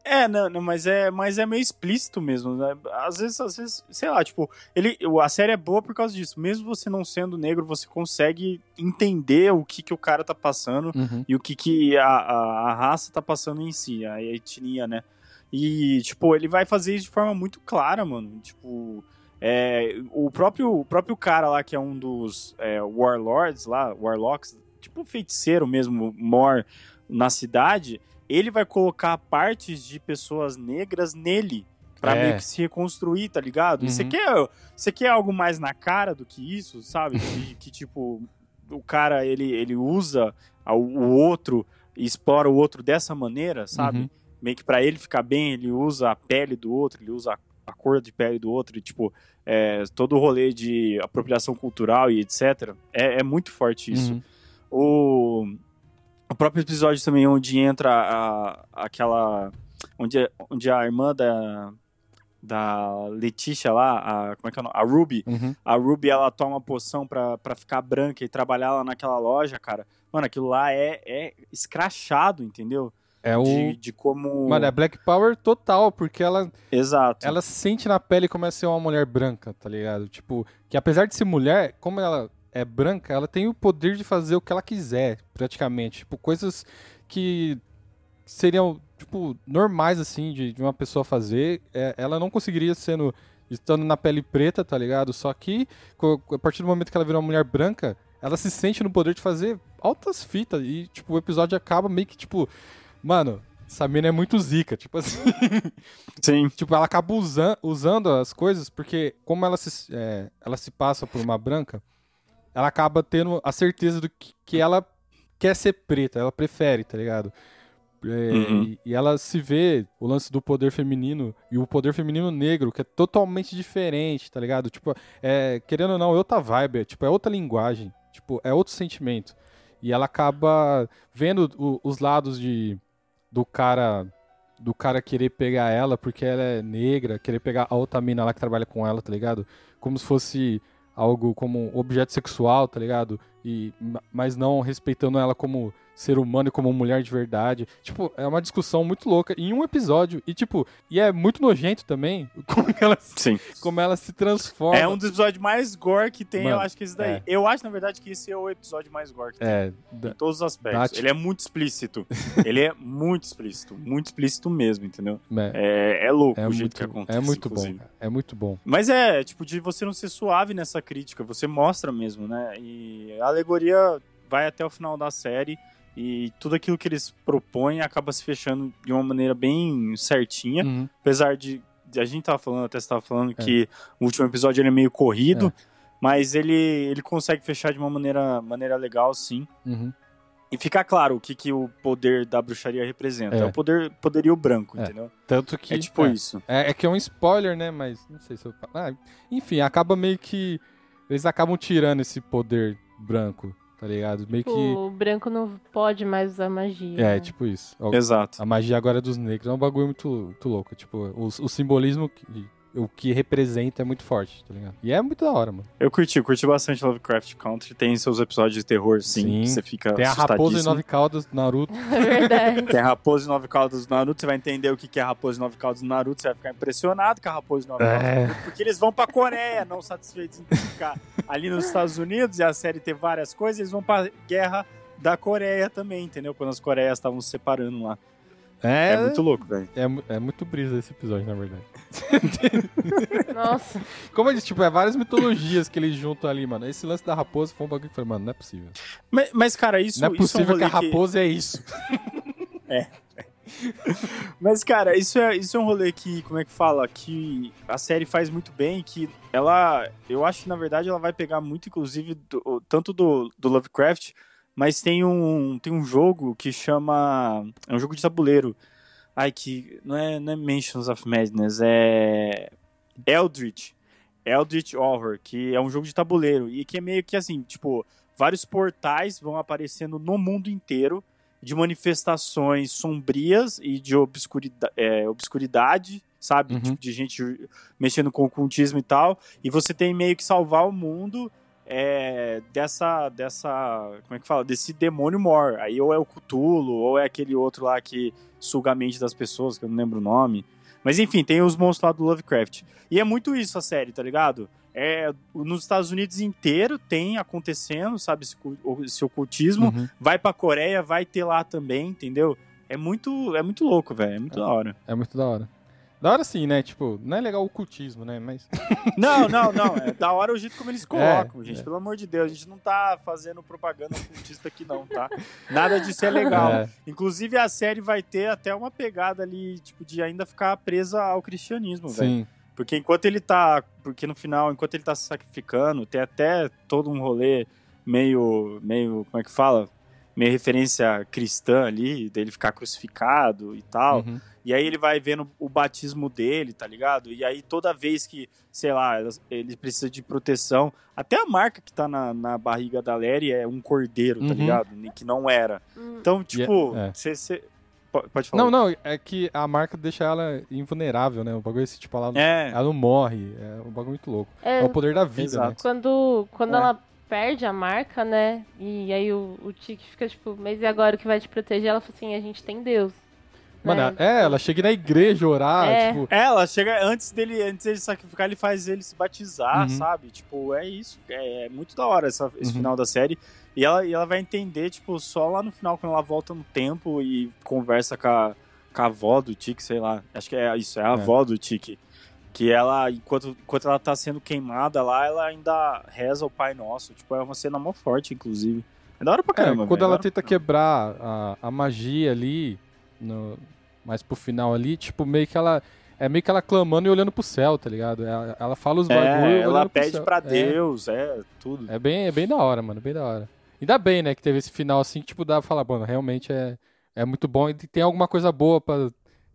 É, não, não, mas é, mas é meio explícito mesmo, né? Às vezes, às vezes, sei lá, tipo, ele, a série é boa por causa disso. Mesmo você não sendo negro, você consegue entender o que, que o cara tá passando Uhum. e o que, que a, a, a raça tá passando em si, a etnia, né? E, tipo, ele vai fazer isso de forma muito clara, mano. Tipo, é, o, próprio, o próprio cara lá, que é um dos é, warlords lá, warlocks, tipo feiticeiro mesmo, mor na cidade, ele vai colocar partes de pessoas negras nele. Pra É. meio que se reconstruir, tá ligado? E Você Uhum. quer, você quer algo mais na cara do que isso, sabe? que, que, tipo, o cara, ele, ele usa o outro e explora o outro dessa maneira, sabe? Uhum. Meio que pra ele ficar bem, ele usa a pele do outro, ele usa a, a cor de pele do outro, e, tipo, é, todo o rolê de apropriação cultural e etc. É, é muito forte isso. Uhum. O, o próprio episódio também, onde entra a, aquela. Onde, onde a irmã da. Da Letícia lá, a, como é que é o nome? A Ruby, Uhum. a Ruby ela toma poção pra, pra ficar branca e trabalhar lá naquela loja, cara. Mano, aquilo lá é, é escrachado, entendeu? É o. De, de como. Mano, é Black Power total, porque ela, Exato. ela se sente na pele como é ser uma mulher branca, tá ligado? Tipo, que apesar de ser mulher, como ela é branca, ela tem o poder de fazer o que ela quiser, praticamente. Tipo, coisas que seriam, tipo, normais, assim, de, de uma pessoa fazer, é, ela não conseguiria sendo, estando na pele preta, tá ligado? Só que, a partir do momento que ela vira uma mulher branca, ela se sente no poder de fazer altas fitas, e, tipo, o episódio acaba meio que, tipo, mano... Essa mina é muito zica, tipo assim. Sim. Tipo, ela acaba usan- usando as coisas porque, como ela se, é, ela se passa por uma branca, ela acaba tendo a certeza do que, que ela quer ser preta, ela prefere, tá ligado? É, Uhum. e, e ela se vê o lance do poder feminino e o poder feminino negro, que é totalmente diferente, tá ligado? Tipo, é, querendo ou não, é outra vibe, é, tipo, é outra linguagem, tipo, é outro sentimento. E ela acaba vendo o- os lados de do cara do cara querer pegar ela porque ela é negra, querer pegar a outra mina lá que trabalha com ela, tá ligado? Como se fosse algo como objeto sexual, tá ligado? E, ma- mas não respeitando ela como ser humano e como mulher de verdade. Tipo, é uma discussão muito louca em um episódio. E, tipo, e é muito nojento também como ela, se- Sim. como ela se transforma. É um dos episódios mais gore que tem, Mano, eu acho que esse daí. é. Eu acho, na verdade, que esse é o episódio mais gore que tem. É, Em da- todos os aspectos. Tipo- Ele é muito explícito. Ele é muito explícito. Muito explícito mesmo, entendeu? é, É, é louco é o jeito muito, que acontece. é muito bom, inclusive. cara. É muito bom. Mas é, tipo, de você não ser suave nessa crítica, você mostra mesmo, né? E a alegoria vai até o final da série e tudo aquilo que eles propõem acaba se fechando de uma maneira bem certinha. Uhum. Apesar de, a gente tava falando, até você tava falando É. que o último episódio ele é meio corrido, mas ele, ele consegue fechar de uma maneira, maneira legal, sim. Uhum. E ficar claro o que, que o poder da bruxaria representa. É. É, o poder, poderio branco, É. entendeu? Tanto que. é tipo é. isso. É, é que é um spoiler, né? Mas não sei se eu. Ah, enfim, acaba meio que. Eles acabam tirando esse poder branco, tá ligado? Meio que. O branco não pode mais usar magia. É, né? tipo isso. Exato. A magia agora é dos negros. É um bagulho muito, muito louco. Tipo, o, o simbolismo que, o que representa é muito forte, tá ligado? E é muito da hora, mano. Eu curti, eu curti bastante Lovecraft Country. Tem seus episódios de terror, sim, Sim. que você fica Tem a raposa e nove caudas do Naruto. É verdade. Tem a Raposa e Nove Caudas do Naruto, você vai entender o que é a Raposa e Nove Caudas do Naruto, você vai ficar impressionado com a Raposa e Nove Caudas do É. Naruto, porque eles vão pra Coreia, não satisfeitos em ficar ali nos Estados Unidos e a série ter várias coisas, eles vão pra guerra da Coreia também, entendeu? Quando as Coreias estavam se separando lá. É, É, muito louco, velho. é, é muito brisa esse episódio, na verdade. Nossa. Como eu disse, tipo, é várias mitologias que eles juntam ali, mano. Esse lance da raposa foi um bagulho que eu falei, mano, não é possível. Mas, mas, cara, isso, não é isso possível um que a raposa é isso. Mas, cara, isso é, isso é um rolê que, como é que fala? Que a série faz muito bem, que ela. Eu acho que, na verdade, ela vai pegar muito, inclusive, do- tanto do, do Lovecraft, mas tem um, tem um jogo que chama. É um jogo de tabuleiro. Ai, que. Não é, não é Mansions of Madness, é. Eldritch. Eldritch Horror, que é um jogo de tabuleiro. E que é meio que assim, tipo, vários portais vão aparecendo no mundo inteiro de manifestações sombrias e de obscuridade, obscuridade sabe? Uhum. Tipo, de gente mexendo com ocultismo e tal. E você tem meio que salvar o mundo é, dessa, dessa, como é que fala? Desse demônio mor. Aí ou é o Cthulhu, ou é aquele outro lá que suga a mente das pessoas, que eu não lembro o nome. Mas enfim, tem os monstros lá do Lovecraft. E é muito isso a série, tá ligado? É, nos Estados Unidos inteiro tem acontecendo, sabe, esse, esse ocultismo. Uhum. Vai pra Coreia, vai ter lá também, entendeu? É muito, é muito louco, velho. É muito da hora. É muito da hora. Da hora sim, né? Tipo, não é legal o cultismo, né? Mas. Não, não, não. É da hora o jeito como eles colocam, É, gente. é. Pelo amor de Deus, a gente não tá fazendo propaganda ocultista aqui, não, tá? Nada disso é legal. É. Inclusive, a série vai ter até uma pegada ali, tipo, de ainda ficar presa ao cristianismo, velho. Sim. Porque enquanto ele tá. Porque no final, enquanto ele tá se sacrificando, tem até todo um rolê meio. meio. como é que fala? Meio referência cristã ali, dele ficar crucificado e tal. Uhum. E aí ele vai vendo o batismo dele, tá ligado? E aí toda vez que, sei lá, ele precisa de proteção, até a marca que tá na, na barriga da Larry é um cordeiro, tá Uhum. ligado? Que não era. Hum. Então, tipo, é. você. você- po- Pode falar. Não, não, é que a marca deixa ela invulnerável, né? O bagulho é esse, tipo, ela, É, ela não morre. É um bagulho muito louco. É, É, o poder da vida, Exato. né? quando quando É. ela perde a marca, né? E aí o, o Tiki fica tipo, mas e agora o que vai te proteger? Ela fala assim, a gente tem Deus. Mano, né? é, ela chega na igreja orar, É. tipo. É, ela chega antes dele, antes dele sacrificar, ele faz ele se batizar, Uhum. sabe? Tipo, é isso. É, é muito da hora essa- esse Uhum. final da série. E ela, e ela vai entender, tipo, só lá no final, quando ela volta no tempo e conversa com a, com a avó do Tiki, sei lá. Acho que é isso, é a É. avó do Tiki. Que ela, enquanto, enquanto ela tá sendo queimada lá, ela ainda reza o Pai Nosso. Tipo, é uma cena mó forte, inclusive. É da hora pra É, caramba. quando velho, ela tenta quebrar a, a magia ali, no, mais pro final ali, tipo, meio que ela. É meio que ela clamando e olhando pro céu, tá ligado? Ela, ela fala os bagulho É, ela pede pra É. Deus, é, tudo. É bem, é bem da hora, mano, bem da hora. Ainda bem, né, que teve esse final assim, que, tipo, dá pra falar, mano, realmente é, é muito bom e tem alguma coisa boa pra,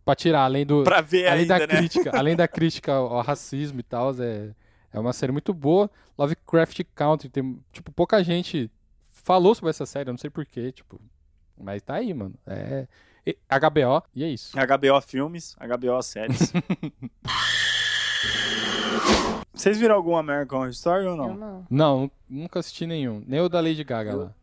pra tirar, além do... Pra ver além ainda, da né? crítica, além da crítica ao, racismo e tal, é, é uma série muito boa. Lovecraft Country, tem, tipo, pouca gente falou sobre essa série, eu não sei porquê, tipo, mas tá aí, mano. É e- HBO, e é isso. HBO Filmes, HBO Séries. Vocês viram algum American Horror Story ou Eu não? não. Não, nunca assisti nenhum, nem o da Lady Gaga lá.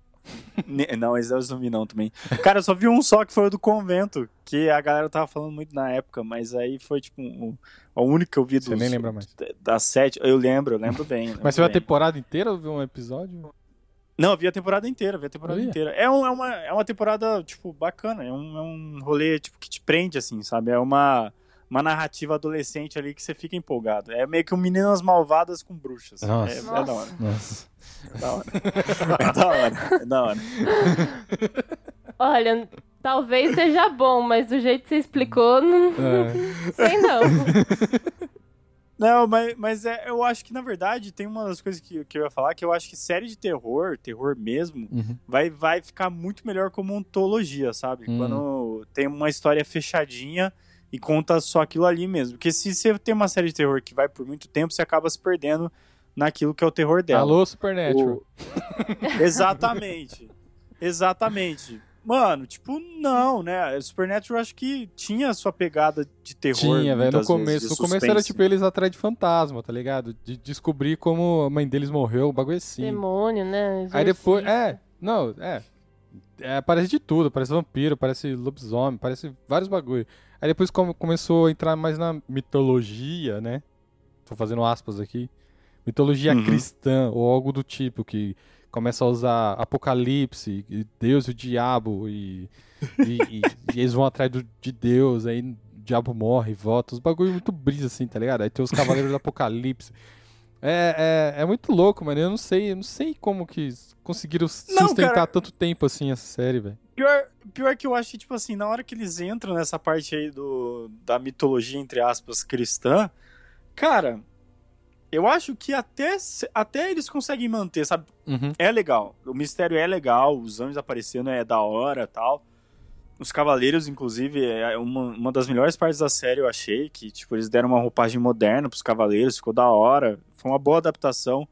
Não, esse eu não vi não também. Cara, eu só vi um só que foi o do Convento, que a galera tava falando muito na época, mas aí foi tipo um, a única que eu vi dos, Você nem lembra mais. das sete. Eu lembro, eu lembro bem. lembro Mas você viu a temporada inteira ou viu um episódio? Não, eu vi a temporada inteira, vi a temporada inteira. É, um- é uma, é uma temporada, tipo, bacana. É um, é um rolê, tipo, que te prende, assim, sabe? É uma, uma narrativa adolescente ali que você fica empolgado. É meio que um Meninas Malvadas com bruxas. Nossa. É, é da hora. Nossa. É da hora. É da hora. É da hora. Olha, talvez seja bom, mas do jeito que você explicou, não É. sei não. Não, mas, mas é, eu acho que, na verdade, tem uma das coisas que, que eu ia falar, que eu acho que série de terror, terror mesmo, Uhum. vai, vai ficar muito melhor como ontologia, sabe? Hum. Quando tem uma história fechadinha e conta só aquilo ali mesmo. Porque se você tem uma série de terror que vai por muito tempo, você acaba se perdendo naquilo que é o terror dela. Alô, Supernatural. O- Exatamente. Exatamente. Mano, tipo, não, né? Supernatural acho que tinha a sua pegada de terror. Tinha, velho. No vezes, começo. de No começo era tipo eles atrás de fantasma, tá ligado? De descobrir como a mãe deles morreu, o bagulho assim. Demônio, né? Aí depois. É, não, é. É, Parece de tudo, parece vampiro, parece lobisomem, parece vários bagulho. Aí depois come- começou a entrar mais na mitologia, né? Tô fazendo aspas aqui. Mitologia Uhum. cristã, ou algo do tipo, que começa a usar apocalipse, e Deus e o diabo, e, e, e- e eles vão atrás do- de Deus, aí o diabo morre volta. Os bagulho muito brisa assim, tá ligado? Aí tem os cavaleiros do apocalipse. É, é, é muito louco, mano. Eu não sei, eu não sei como que conseguiram Não, sustentar cara. tanto tempo assim essa série, velho. Pior, pior que eu acho que, tipo assim, na hora que eles entram nessa parte aí do, da mitologia, entre aspas, cristã, cara, eu acho que até, até eles conseguem manter, sabe? Uhum. É legal. O mistério é legal, os anjos aparecendo é da hora tal. Os cavaleiros, inclusive, é uma, uma das melhores partes da série, eu achei, que, tipo, eles deram uma roupagem moderna pros cavaleiros, ficou da hora. Foi uma boa adaptação.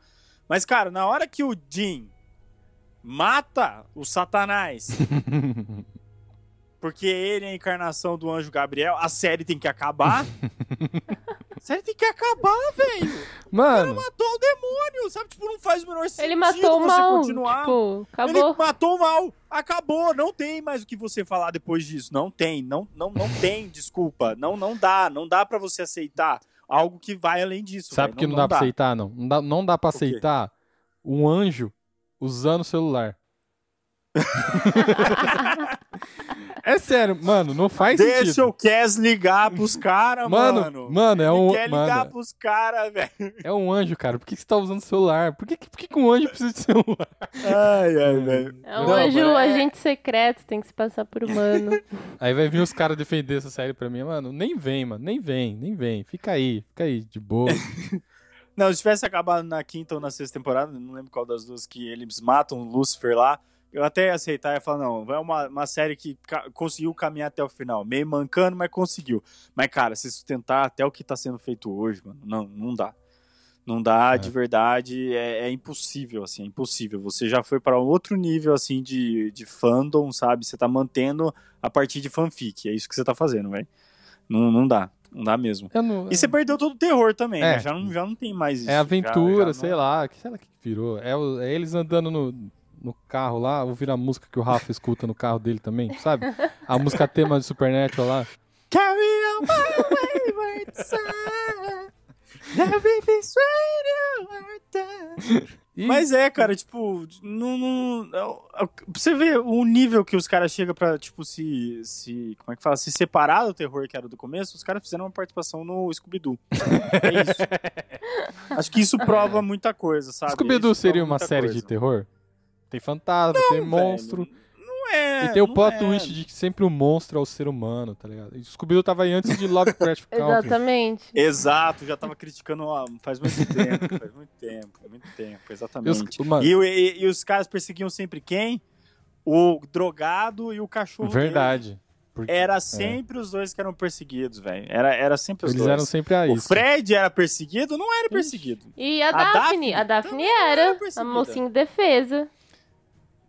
Mas, cara, na hora que o Jim mata o Satanás, porque ele é a encarnação do anjo Gabriel, a série tem que acabar. a série tem que acabar, velho. Mano, Matou o demônio, sabe? Tipo, não faz o menor sentido Ele matou o você mal. continuar. Tipo, Ele acabou. matou o mal. Acabou. Não tem mais o que você falar depois disso. Não tem. Não, não, não tem, desculpa. Não, não dá. Não dá pra você aceitar algo que vai além disso. sabe velho. que não, dá pra aceitar, não? Não dá, não dá pra aceitar um anjo usando o celular. é sério, mano, não faz Deixa sentido. o Kes ligar pros caras, Mano, mano. mano, é Ele um, quer ligar mano, pros caras, velho. é um anjo, cara. Por que que você tá usando celular? Por que, por que, que um anjo precisa de celular? Ai, ai, velho. É um Não, anjo mano, agente secreto, tem que se passar por humano. Aí vai vir os caras defender essa série pra mim. Mano, nem vem, mano. Nem vem, nem vem. Fica aí, fica aí, de boa. Não, se tivesse acabado na quinta ou na sexta temporada, não lembro qual das duas, que eles matam o Lucifer lá, eu até ia aceitar e ia falar, não, é uma, uma série que ca- conseguiu caminhar até o final. Meio mancando, mas conseguiu. Mas, cara, se sustentar até o que tá sendo feito hoje, mano, não, não dá. Não dá, É. de verdade, é, é impossível, assim, é impossível. Você já foi para outro nível, assim, de, de fandom, sabe? Você tá mantendo a partir de fanfic, é isso que você tá fazendo, velho. Não, não dá, não dá mesmo. Eu não, E você perdeu todo o terror também, É. né? Já não, já não tem mais isso. É já- aventura, já sei não- lá. Que sei lá que virou. É, o- é eles andando no, no carro lá, ouvindo a música que o Rafa escuta no carro dele também, sabe? A música tema de Supernatural lá. Carry on my wayward son. E- Mas é, cara, tipo, não, não, você ver o nível que os caras chegam pra, tipo, se, se. Como é que fala? Se separar do terror que era do começo, os caras fizeram uma participação no Scooby-Doo. É isso. Acho que isso prova muita coisa, sabe? Scooby-Doo seria uma série coisa. de terror? Tem fantasma, tem Velho, monstro. Não é. e tem o não plot é. twist de que sempre o monstro é o ser humano, tá ligado? E o Scooby-Doo tava aí antes de Lovecraft Country. Exatamente. Exato, já tava criticando ó, faz muito tempo, faz muito tempo, muito tempo, E os- exatamente. E, o- e- e os caras perseguiam sempre quem? O drogado e o cachorro. dele. verdade. Porque Era sempre os dois que eram perseguidos, velho. Era, era sempre os eles dois. eram sempre a O isso. Fred era perseguido? Não era perseguido. E a, A Daphne? Daphne A Daphne era era a mocinha de defesa.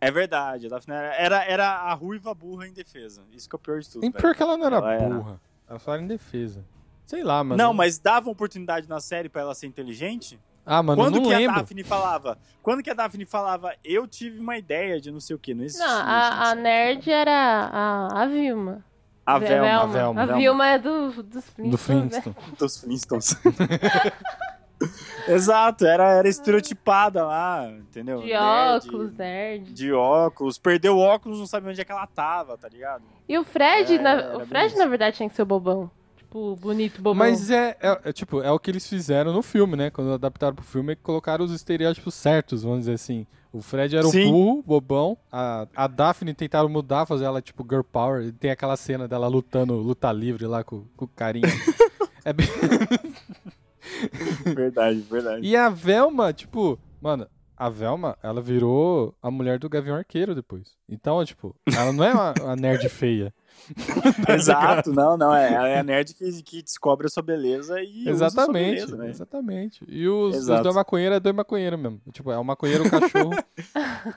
É verdade, a Daphne era, era, era a ruiva burra em defesa. Isso que é o pior de tudo. E velho. pior que ela não era Ela era. burra. Ela só era em defesa. Sei lá, mano. Não, mas dava oportunidade na série pra ela ser inteligente? Ah, mano, quando eu não que lembro. a Daphne falava? Quando que a Daphne falava, eu tive uma ideia de não sei o que, não existia Não, isso, a, a nerd era a, a Vilma. A Ve- Velma, a Velma. A Vilma é do, dos Do Flintstones, né? Flintstone. dos Flintstones. Exato, era, era estereotipada lá, entendeu? De Nerd, óculos, nerd. De óculos. Perdeu o óculos, não sabia onde é que ela tava, tá ligado? E o Fred, É, na- o Fred, na verdade, tinha que ser o bobão. Tipo, bonito bobão. Mas é, é, é, tipo, é o que eles fizeram no filme, né? Quando adaptaram pro filme, colocaram os estereótipos certos, vamos dizer assim. O Fred era o Sim. burro, bobão. A, a Daphne tentaram mudar, fazer ela tipo girl power. E tem aquela cena dela lutando, luta livre lá com, com o carinha. é bem... Verdade, verdade. E a Velma, tipo, mano, a Velma, ela virou a mulher do Gavião Arqueiro depois. Então, tipo, ela não é uma, uma nerd feia. Exato, não, não. É, ela é a nerd que, que descobre a sua beleza e. usa a sua Exatamente, beleza, né? exatamente. E os, os dois maconheiros é dois maconheiros mesmo. Tipo, é o maconheiro, o cachorro.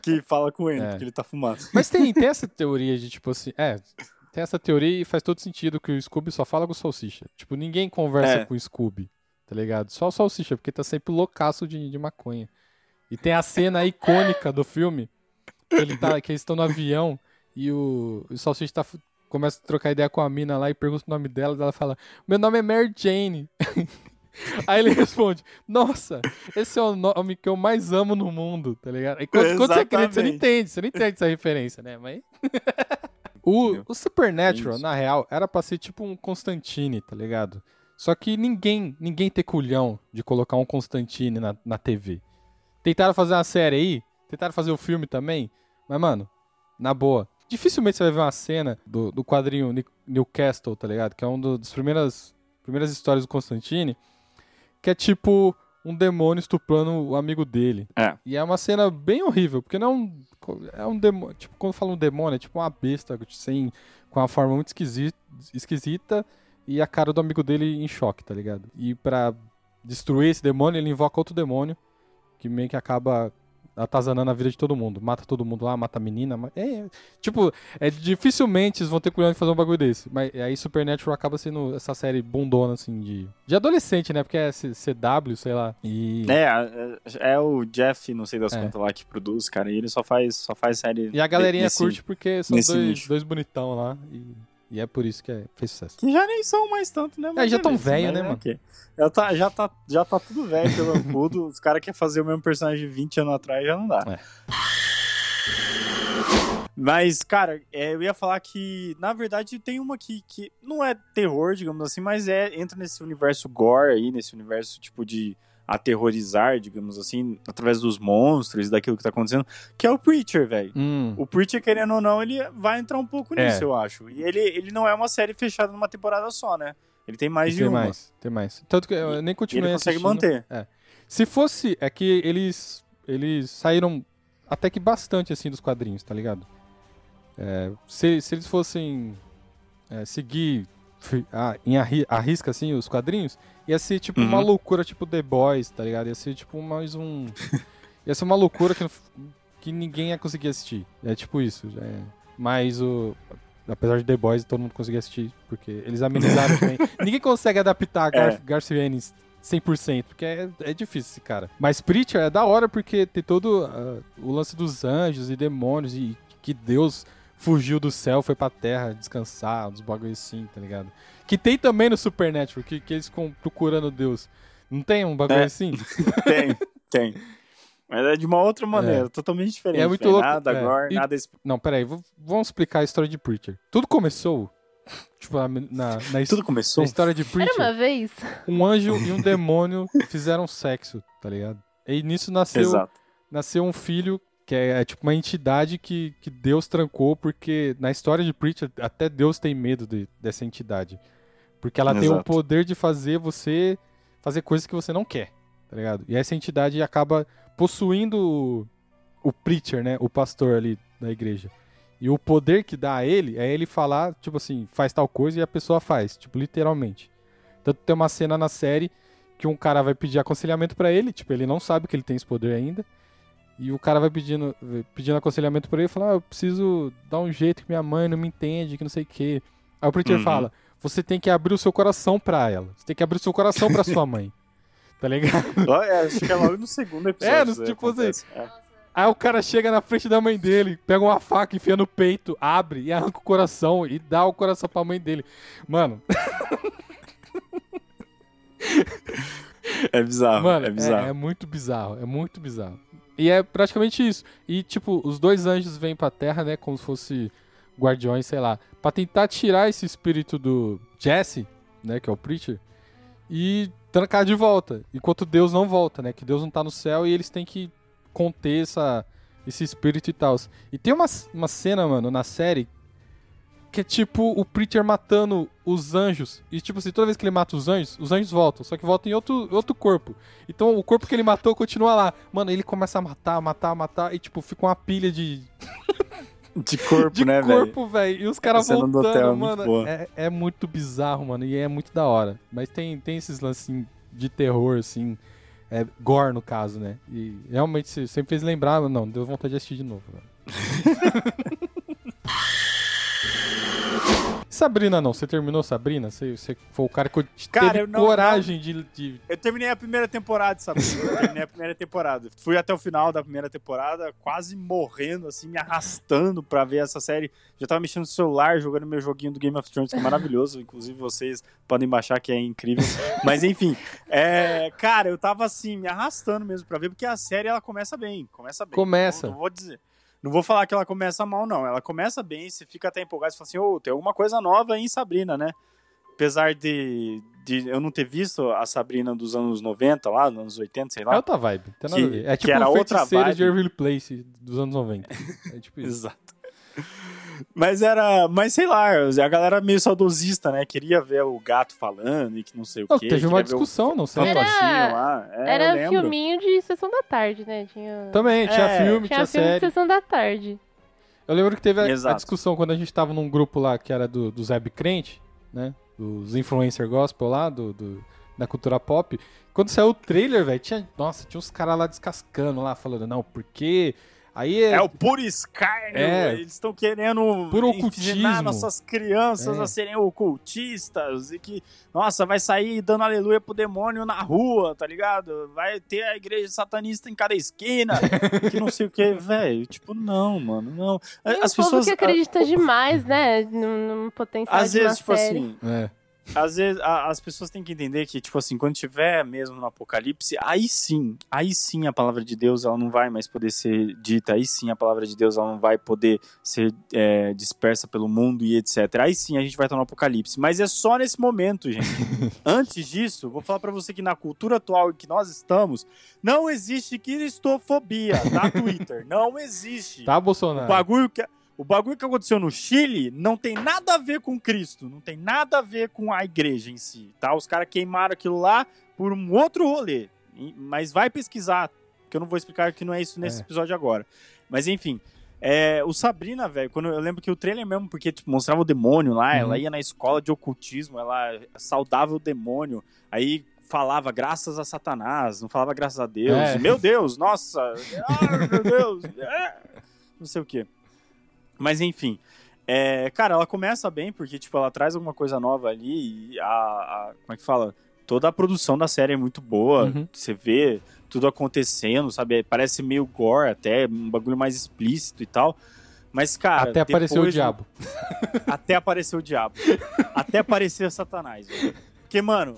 Que fala com ele, É. porque ele tá fumando. Mas tem, tem essa teoria de, tipo assim, é, tem essa teoria e faz todo sentido que o Scooby só fala com o Salsicha. Tipo, ninguém conversa É. com o Scooby, tá ligado? Só o Salsicha, porque tá sempre loucaço de, de maconha. E tem a cena icônica do filme, que, ele tá, que eles estão no avião e o, o Salsicha tá, começa a trocar ideia com a mina lá e pergunta o nome dela, e ela fala, meu nome é Mary Jane. Aí ele responde, nossa, esse é o nome que eu mais amo no mundo, tá ligado? E quando, quando você é criança, você não entende, você não entende essa referência, né? Mas... o, o Supernatural, Isso. na real, era pra ser tipo um Constantine, tá ligado? Só que ninguém, ninguém tem culhão de colocar um Constantine na, na TV. Tentaram fazer uma série aí, tentaram fazer o filme também, mas, mano, na boa. Dificilmente você vai ver uma cena do, do quadrinho Newcastle, tá ligado? Que é uma das primeiras, primeiras histórias do Constantine, que é tipo um demônio estuprando o amigo dele. É. E é uma cena bem horrível, porque não é um, é um demônio, tipo, quando fala um demônio, é tipo uma besta, sem, com uma forma muito esquisita, esquisita e a cara do amigo dele em choque, tá ligado? E pra destruir esse demônio, ele invoca outro demônio, que meio que acaba atazanando a vida de todo mundo. Mata todo mundo lá, mata a menina. É, é, tipo, é, dificilmente eles vão ter culhão de fazer um bagulho desse. Mas aí Supernatural acaba sendo essa série bundona, assim, de, de adolescente, né? Porque é CW, sei lá. E, É, é, é o Jeff, não sei das É. quantas lá, que produz, cara, e ele só faz, só faz série. e a galerinha nesse- curte porque são dois, nicho. dois bonitão lá. E, e é por isso que é, fez sucesso. Que já nem são mais tanto, né? É, já tão velho, mas né, é mano? ok. Já tá, já, tá, já tá tudo velho pelo ampudo. Os caras querem fazer o mesmo personagem de 20 anos atrás, já não dá. É. Mas, cara, é, eu ia falar que, na verdade, tem uma aqui que não é terror, digamos assim, mas é entra nesse universo gore aí, nesse universo tipo de aterrorizar, digamos assim, através dos monstros, daquilo que tá acontecendo, que é o Preacher, velho. Hum, O Preacher, querendo ou não, ele vai entrar um pouco É. nisso, eu acho. E ele, ele não é uma série fechada numa temporada só, né? Ele tem mais e de tem uma. mais, tem mais. Tanto que eu nem E continuei ele consegue assistindo. manter. Se fosse, é que eles eles saíram até que bastante assim dos quadrinhos, tá ligado? É, se, se eles fossem é, seguir em arri, arrisca assim os quadrinhos, ia ser tipo uma Uhum. loucura tipo The Boys, tá ligado? Ia ser tipo mais um ia ser uma loucura que, que ninguém ia conseguir assistir. É tipo isso, é. Mas o apesar de The Boys todo mundo conseguia assistir porque eles amenizaram também. Ninguém consegue adaptar Gar É. Garcia Ennis 100%, porque é, é difícil esse cara. Mas Preacher é da hora porque tem todo ah, o lance dos anjos e demônios e que Deus fugiu do céu, foi pra terra descansar, uns bagulhos assim, tá ligado? Que tem também no Supernatural, que, que eles ficam procurando Deus. Não tem um bagulho É. assim? Tem, tem. Mas é de uma outra maneira, totalmente diferente. É muito louco, Nada é. agora, E- nada... Não, peraí, v- vamos explicar a história de Preacher. Tudo começou, tipo, na, na, na, Tudo começou. na história de Era Preacher. uma vez. um anjo e um demônio fizeram sexo, tá ligado? E nisso nasceu, Exato. nasceu um filho que é, é tipo uma entidade que, que Deus trancou, porque na história de Preacher, até Deus tem medo de- dessa entidade. Porque ela tem o Exato. poder de fazer você fazer coisas que você não quer, tá ligado? E essa entidade acaba possuindo o, o Preacher, né? O pastor ali da igreja. E o poder que dá a ele é ele falar, tipo assim, faz tal coisa e a pessoa faz, tipo, literalmente. Tanto tem uma cena na série que um cara vai pedir aconselhamento pra ele, tipo, ele não sabe que ele tem esse poder ainda. E o cara vai pedindo, pedindo aconselhamento pra ele e fala: ah, eu preciso dar um jeito que minha mãe não me entende, que não sei o quê. Aí o Preacher Uhum. fala: você tem que abrir o seu coração pra ela. Você tem que abrir o seu coração pra sua mãe. Tá ligado? É, Acho que é logo no segundo episódio. É, no- tipo assim, acontece. É. Aí o cara chega na frente da mãe dele, pega uma faca, enfia no peito, abre e arranca o coração e dá o coração pra mãe dele. Mano, É bizarro, Mano, é é, bizarro. é muito bizarro, é muito bizarro. E é praticamente isso. E, tipo, os dois anjos vêm pra terra, né, como se fosse guardiões, sei lá, pra tentar tirar esse espírito do Jesse, né, que é o Preacher, e trancar de volta. Enquanto Deus não volta, né, que Deus não tá no céu e eles têm que conter essa, esse espírito e tal. E tem uma, uma cena, mano, na série que é tipo o Preacher matando os anjos. E tipo assim, toda vez que ele mata os anjos, os anjos voltam, só que voltam em outro, outro corpo. Então o corpo que ele matou continua lá. Mano, ele começa a matar, matar, matar, e tipo, fica uma pilha de, De corpo, de né, velho? corpo, velho. E os caras do voltando, hotel é muito mano. É, é muito bizarro, mano. E é muito da hora. Mas tem, tem esses lances assim, de terror, assim. É, gore, no caso, né? E realmente sempre fez lembrar, não, deu vontade de assistir de novo, velho. Sabrina, não. Você terminou Sabrina? Você, você foi o cara que Cara, teve eu não- coragem De, de. Eu terminei a primeira temporada, sabe? Eu terminei a primeira temporada. Fui até o final da primeira temporada, quase morrendo, assim, me arrastando pra ver essa série. Já tava mexendo no celular, jogando meu joguinho do Game of Thrones, que é maravilhoso. Inclusive, vocês podem baixar, que é incrível. Mas, enfim, é, cara, eu tava, assim, me arrastando mesmo pra ver, porque a série, ela começa bem. Começa bem. Começa. Não, não vou dizer. Não vou falar que ela começa mal, não. Ela começa bem, você fica até empolgado. Você fala assim, ô, tem alguma coisa nova em Sabrina, né? Apesar de, de eu não ter visto a Sabrina dos anos 90 lá, dos anos 80, sei É lá. outra vibe. Tem nada Que- a ver. É que tipo era o outra vibe. de Everly Place dos anos 90. É tipo isso. Exato. Mas era. Mas sei lá, a galera meio saudosista, né? Queria ver o gato falando e que não sei o quê. teve uma ver o discussão, não sei. Era- lá. É, Era filminho de sessão da tarde, né? Tinha, Também, tinha É, filme, tinha tinha, filme de série. sessão da tarde. Eu lembro que teve a, a discussão quando a gente tava num grupo lá que era do, do Zeb Crente, né? Dos influencer gospel lá, do, do- da cultura pop. Quando saiu o trailer, velho, tinha. Nossa, tinha uns caras lá descascando lá, falando, não, porque. Aí É o puro escárnio. É. Eles estão querendo Puro ensinar nossas crianças É. a serem ocultistas e que, nossa, vai sair dando aleluia pro demônio na rua, tá ligado? Vai ter a igreja satanista em cada esquina, que não sei o que, velho. Tipo, não, mano, não. As um povo pessoas. que acredita a- demais, né? No, no potencial Às de uma vezes, tipo série. assim, É. às vezes a- as pessoas têm que entender que, tipo assim, quando tiver mesmo no apocalipse, aí sim, aí sim a palavra de Deus ela não vai mais poder ser dita, aí sim a palavra de Deus ela não vai poder ser é, dispersa pelo mundo e etc. Aí sim a gente vai estar no apocalipse. Mas é só nesse momento, gente. Antes disso, vou falar pra você que na cultura atual em que nós estamos, não existe cristofobia, tá, Twitter? Não existe. Tá, O Bolsonaro? bagulho que, o bagulho que aconteceu no Chile não tem nada a ver com Cristo, não tem nada a ver com a igreja em si, tá? Os caras queimaram aquilo lá por um outro rolê. Mas vai pesquisar, que eu não vou explicar que não é isso nesse É. episódio agora. Mas enfim, é, o Sabrina, velho, quando eu lembro que o trailer mesmo, porque tipo, mostrava o demônio lá, Uhum. ela ia na escola de ocultismo, ela saudava o demônio, aí falava graças a Satanás, não falava graças a Deus. É. Meu Deus, nossa, ah, meu Deus, é, não sei o que. Mas enfim, é, cara, ela começa bem porque tipo ela traz alguma coisa nova ali e a, a- como é que fala? Toda a produção da série é muito boa. Uhum. Você vê tudo acontecendo, sabe? Parece meio gore até, um bagulho mais explícito e tal. Mas cara, Até apareceu o diabo. até aparecer o diabo. Até aparecer Satanás. Porque, mano,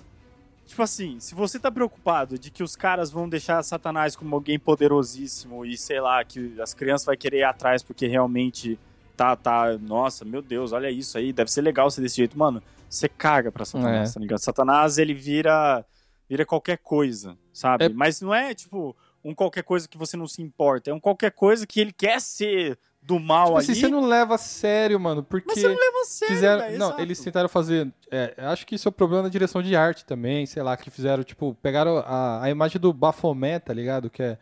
tipo assim, se você tá preocupado de que os caras vão deixar Satanás como alguém poderosíssimo e sei lá, que as crianças vão querer ir atrás porque realmente tá, tá, nossa, meu Deus, olha isso aí, deve ser legal ser desse jeito, mano. Você caga pra Satanás, É. tá ligado? Satanás, ele vira vira qualquer coisa, sabe? É- Mas não é tipo um qualquer coisa que você não se importa, é um qualquer coisa que ele quer ser do mal Tipo ali. assim, você não leva a sério, mano, porque Mas você não leva a sério, velho, não, exato. eles tentaram fazer, é, acho que isso é o problema da direção de arte também, sei lá, que fizeram, tipo, pegaram a, a imagem do Baphomet, tá ligado? Que é,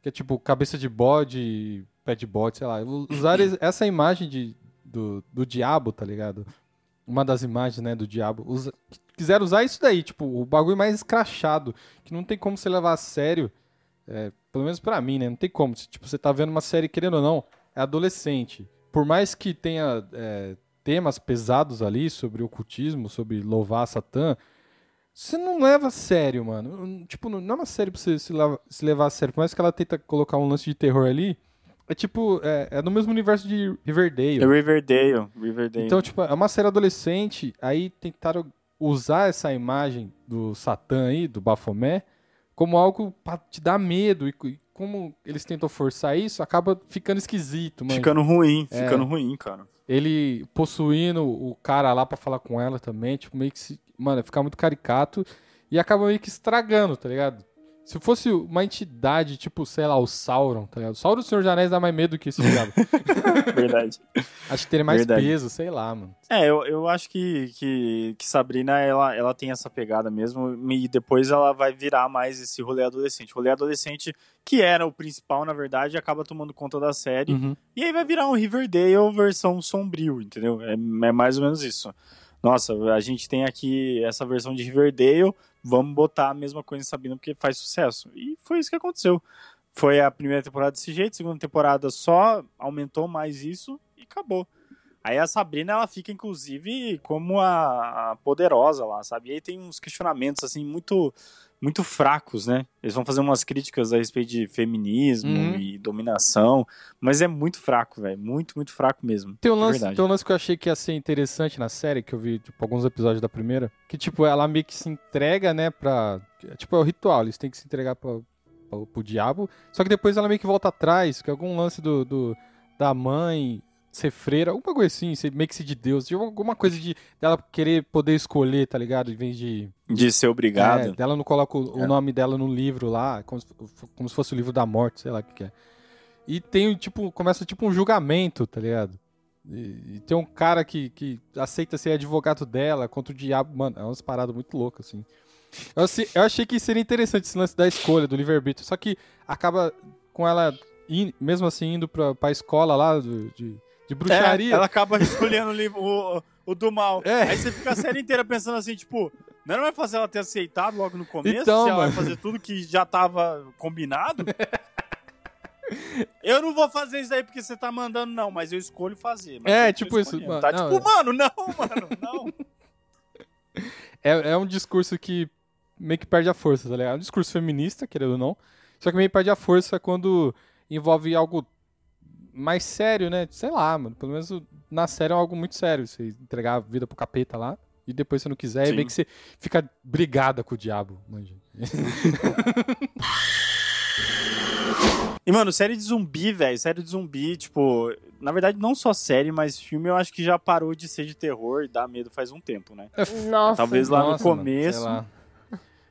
que é tipo cabeça de bode, pé de bode, sei lá. Usaram es- essa imagem de, do, do diabo, tá ligado? Uma das imagens, né, do diabo. Usa- quiseram usar isso daí, tipo, o bagulho mais escrachado, que não tem como você levar a sério, é, pelo menos pra mim, né? Não tem como. Tipo, você tá vendo uma série, querendo ou não, é adolescente. Por mais que tenha é, temas pesados ali sobre ocultismo, sobre louvar Satã, você não leva a sério, mano. Tipo, não é uma série pra você se, leva- se levar a sério. Por mais que ela tenta colocar um lance de terror ali, é tipo, é, é no mesmo universo de Riverdale. É Riverdale, Riverdale. Então, tipo, é uma série adolescente, aí tentaram usar essa imagem do Satã aí, do Baphomet, como algo pra te dar medo. E como eles tentam forçar isso, acaba ficando esquisito, mano. ficando ruim, É. ficando ruim, cara. Ele possuindo o cara lá pra falar com ela também, tipo, meio que se. Mano, fica muito caricato e acaba meio que estragando, tá ligado? Se fosse uma entidade, tipo, sei lá, o Sauron, tá ligado? O Sauron do Senhor dos Anéis dá mais medo que esse diabo. Verdade. Acho que teria mais Verdade. peso, sei lá, mano. É, eu, eu acho que, que, que Sabrina, ela, ela tem essa pegada mesmo, e depois ela vai virar mais esse rolê adolescente. O rolê adolescente, que era o principal, na verdade, acaba tomando conta da série, Uhum. e aí vai virar um Riverdale versão sombrio, entendeu? É, é mais ou menos isso. Nossa, a gente tem aqui essa versão de Riverdale, vamos botar a mesma coisa em Sabrina porque faz sucesso. E foi isso que aconteceu. Foi a primeira temporada desse jeito, a segunda temporada só aumentou mais isso e acabou. Aí a Sabrina, ela fica, inclusive, como a, a poderosa lá, sabe? E aí tem uns questionamentos, assim, muito muito fracos, né? Eles vão fazer umas críticas a respeito de feminismo Uhum. e dominação, mas é muito fraco, velho. Muito, muito fraco mesmo. Tem um, lance, verdade. tem um lance que eu achei que ia ser interessante na série, que eu vi, tipo, alguns episódios da primeira, que, tipo, ela meio que se entrega, né, pra... Tipo, é o ritual, eles têm que se entregar pra, pra- pro diabo, só que depois ela meio que volta atrás, que é algum lance do, do- da mãe ser freira, alguma coisa assim, ser meio que ser de Deus, de alguma coisa de dela querer poder escolher, tá ligado? Em vez de... De ser obrigado. É, dela não coloca o, É. nome dela no livro lá, como se, como se fosse o livro da morte, sei lá o que, que é. E tem, tipo, começa tipo um julgamento, tá ligado? E, e tem um cara que, que aceita ser advogado dela contra o diabo. Mano, é umas paradas muito loucas, assim. Eu, eu achei que seria interessante esse lance da escolha, do livre-arbítrio. Só que acaba com ela, in- mesmo assim, indo pra, pra escola lá do- de, de bruxaria. É, ela acaba escolhendo o, livro, o, o do mal. É. Aí você fica a série inteira pensando assim, tipo, não mais fazer ela ter aceitado logo no começo? Então, se ela mano. vai fazer tudo que já tava combinado? Eu não vou fazer isso aí porque você tá mandando, não, mas eu escolho fazer. É, tipo isso, mano, Tá não, tipo, é. mano, não, mano, não. É, é um discurso que meio que perde a força, tá ligado? É um discurso feminista, querendo ou não. Só que meio que perde a força quando envolve algo mais sério, né? Sei lá, mano. Pelo menos na série é algo muito sério. Você entregar a vida pro capeta lá e depois se não quiser, Sim. meio que você fica brigada com o diabo, manja. E, mano, série de zumbi, velho, série de zumbi, tipo, na verdade, não só série, mas filme eu acho que já parou de ser de terror e dá medo faz um tempo, né? Nossa. Talvez lá Nossa, no mano, começo. sei lá.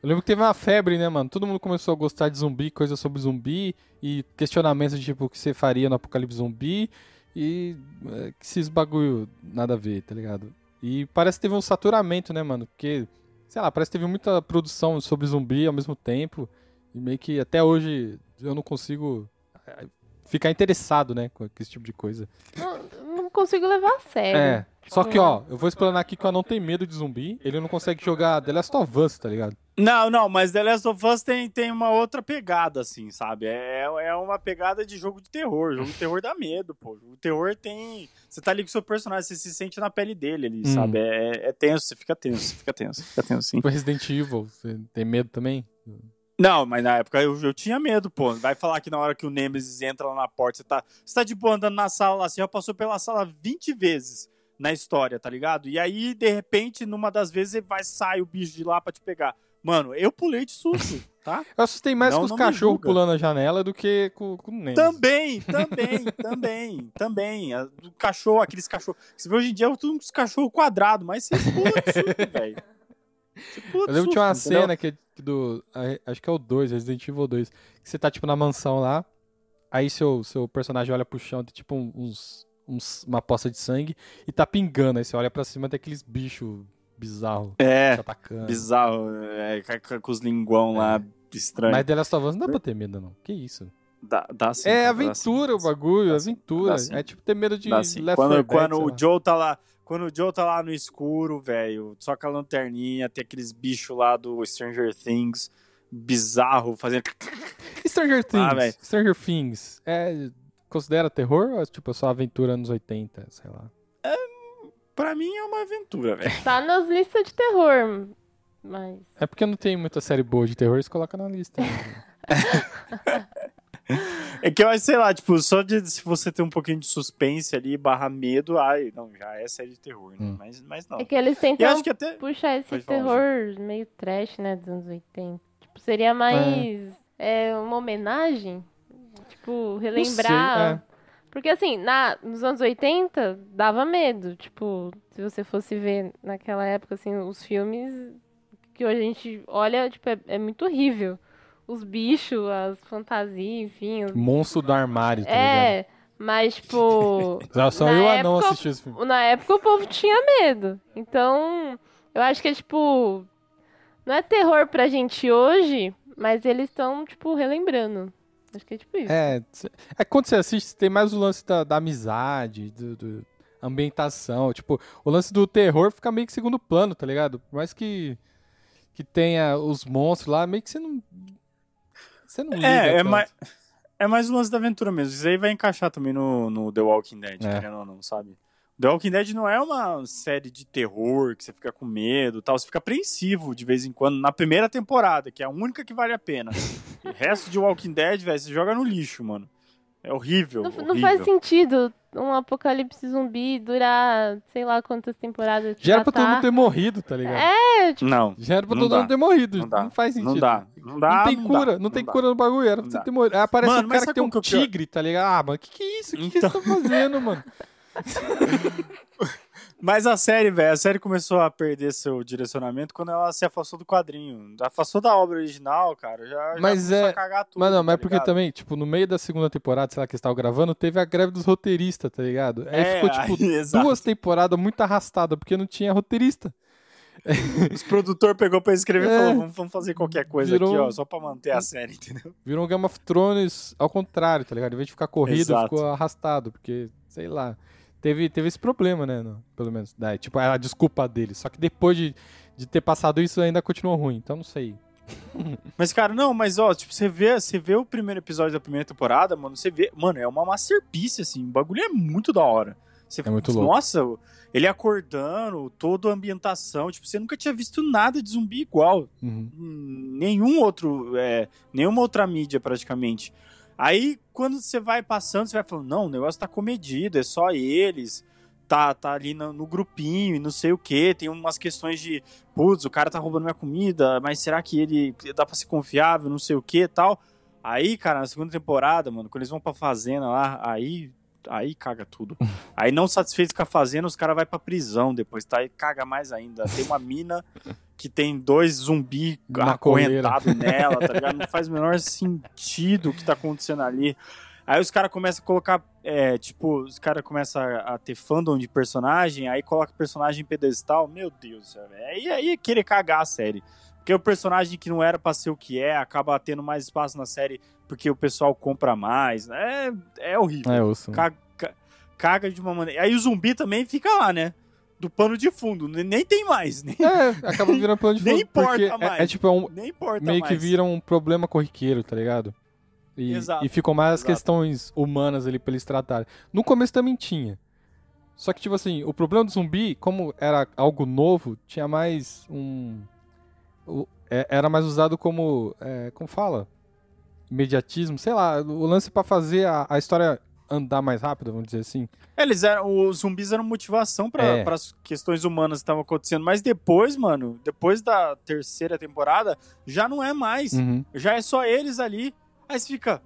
Eu lembro que teve uma febre, né, mano? Todo mundo começou a gostar de zumbi, coisa sobre zumbi, e questionamentos de tipo o que você faria no apocalipse zumbi, e é, que esses bagulho nada a ver, tá ligado? E parece que teve um saturamento, né, mano? Porque, sei lá, parece que teve muita produção sobre zumbi ao mesmo tempo, e meio que até hoje eu não consigo é, ficar interessado, né, com esse tipo de coisa. Não, não consigo levar a sério. É. Só que, ó, eu vou explanar aqui que eu não tenho medo de zumbi. Ele não consegue jogar The Last of Us, tá ligado? Não, não, mas The Last of Us tem, tem uma outra pegada, assim, sabe? É, é uma pegada de jogo de terror. Jogo de terror dá medo, pô. De terror tem. Você tá ali com o seu personagem, você se sente na pele dele ali, Hum. sabe? É, é tenso, você fica tenso, você fica tenso, fica tenso, sim. Tipo Resident Evil, você tem medo também? Não, mas na época eu, eu tinha medo, pô. Vai falar que na hora que o Nemesis entra lá na porta, você tá, você tá de boa andando na sala lá, você já passou pela sala 20 vezes na história, tá ligado? E aí, de repente, numa das vezes, ele vai sai o bicho de lá pra te pegar. Mano, eu pulei de susto, tá? Eu assustei mais Não, com os cachorros pulando a janela do que com, com o. Também, também, também, também. Do cachorro, aqueles cachorros. Você vê hoje em dia, é tudo uns cachorros quadrados, mas você pula de susto, velho. Eu lembro que tinha uma entendeu? cena que, do. Acho que é o 2, Resident Evil 2. Que você tá, tipo, na mansão lá. Aí seu, seu personagem olha pro chão, tem tipo uns, uns- uma poça de sangue e tá pingando. Aí você olha pra cima, tem aqueles bichos bizarros É, te atacando. bizarro. É, com- os linguão lá, estranho. Mas The Last of Us não dá pra ter medo, não. Que isso? Dá, dá sim, é cara, aventura o bagulho, dá sim, aventura. dá. É tipo ter medo de. Left Quando, 4 Dead, quando o. Joe tá lá. Quando o Joe tá lá no escuro, velho, só com a lanterninha, tem aqueles bichos lá do Stranger Things, bizarro, fazendo. Stranger Things. Ah. Stranger Things. É, considera terror ou é tipo só aventura anos 80, sei lá? Pra mim é uma aventura, velho. Tá nas listas de terror. Mas. É porque não tem muita série boa de terror, eles colocam na lista. É que eu acho, sei lá, tipo, só de se você ter um pouquinho de suspense ali, barra medo, ai, não, já é série de terror, né? Hum. Mas, mas não. É que eles tentam acho que até. puxar esse Pode falar, terror meio trash, né, dos anos 80. Tipo, seria mais é, uma homenagem? Tipo, relembrar. Porque assim, na, nos anos 80 dava medo. Tipo, se você fosse ver naquela época, assim, os filmes que hoje a gente olha, tipo, é, é muito horrível os bichos, as fantasias, enfim. os- Monstro do armário, tá ligado? É, mas, tipo. Só, eu e não época- assisti esse filme. Na época o povo tinha medo. Então, eu acho que é tipo. Não é terror pra gente hoje, mas eles estão, tipo, relembrando. Acho que é tipo isso. É, é que quando você assiste, tem mais o lance da, da amizade, do, do- ambientação. Tipo, o lance do terror fica meio que segundo plano, tá ligado? Por mais que, que tenha os monstros lá, meio que você não. Você não liga. É, é mais, é mais o lance da aventura mesmo. Isso aí vai encaixar também no, no The Walking Dead, É. querendo ou não, sabe? The Walking Dead não é uma série de terror que você fica com medo e tal. Você fica apreensivo de vez em quando na primeira temporada, que é a única que vale a pena. o resto de Walking Dead, velho, você joga no lixo, mano. É horrível. Não, horrível. não faz sentido um apocalipse zumbi durar sei lá quantas temporadas. te Já era pra todo mundo ter morrido, tá ligado? É, tipo, Não, Já era pra Não todo dá. mundo ter morrido. Não dá. Não faz sentido. não dá. Não dá. Não tem dá, cura, não, tem dá. cura no bagulho, era pra Não você dá. ter morrido. Aí aparece Mano, um cara que tem um que é o pior? tigre, tá ligado? Ah, mano, que que é isso? O que, que Então. eles estão fazendo, mano? Mas a série, velho, a série começou a perder seu direcionamento quando ela se afastou do quadrinho. Afastou da obra original, cara. Já, já Mas começou é- a cagar tudo. Mas não, tá mas é porque ligado? também, tipo, no meio da segunda temporada, sei lá, que eles estavam gravando, teve a greve dos roteiristas, tá ligado? Aí É, ficou, tipo, aí, duas temporadas muito arrastadas, porque não tinha roteirista. Os produtor pegou pra escrever e É. falou: vamos, vamos fazer qualquer coisa Virou- aqui, ó, só pra manter a série, entendeu? Virou um Game of Thrones ao contrário, tá ligado? Em vez de ficar corrido, Exato. ficou arrastado, porque, sei lá. Teve, teve esse problema, né? no- pelo menos. Daí, tipo, era a desculpa dele. Só que depois de, de ter passado isso, ainda continuou ruim. Então não sei. Mas, cara, não, mas ó, tipo, você vê, você vê o primeiro episódio da primeira temporada, mano, você vê, mano, é uma masterpiece, assim, o bagulho é muito da hora. Você, É muito louco. Nossa, ele acordando, toda a ambientação, tipo, você nunca tinha visto nada de zumbi igual. Uhum. Hum, nenhum outro, é, nenhuma outra mídia praticamente. Aí, quando você vai passando, você vai falando, não, o negócio tá comedido, é só eles, tá, tá ali no, no grupinho e não sei o que, tem umas questões de, putz, o cara tá roubando minha comida, mas será que ele dá pra ser confiável, não sei o que e tal. Aí, cara, na segunda temporada, mano, quando eles vão pra fazenda lá, aí, aí caga tudo. Aí, não satisfeitos com a fazenda, os caras vão pra prisão depois, tá? Aí caga mais ainda. Tem uma mina que tem dois zumbi Na acorrentados nela, tá ligado? Não faz o menor sentido o que tá acontecendo ali. Aí os caras começam a colocar, é, tipo, os caras começam a, a ter fandom de personagem, aí coloca personagem em pedestal, meu Deus velho. aí, aí é querer cagar a série. Porque o personagem que não era pra ser o que é, acaba tendo mais espaço na série porque o pessoal compra mais. É, é horrível. É, osso. Caga, ca- caga de uma maneira. Aí o zumbi também fica lá, né? Do pano de fundo. Nem nem tem mais. Nem, É, acaba virando plano de Nem fundo. porque importa é- mais. É, tipo, é um, nem importa meio mais. que vira um problema corriqueiro, tá ligado? E, Exato, e ficam mais as exato. questões humanas ali pra eles tratarem. No começo também tinha. Só que, tipo assim, o problema do zumbi, como era algo novo, tinha mais um. o- é- era mais usado como. é, como fala? Imediatismo, sei lá, o lance pra fazer a, a história andar mais rápido, vamos dizer assim. Eles eram, os zumbis eram motivação para É. as questões humanas que estavam acontecendo. Mas depois, mano, depois da terceira temporada, já não é mais. Uhum. Já é só eles ali. Aí você fica.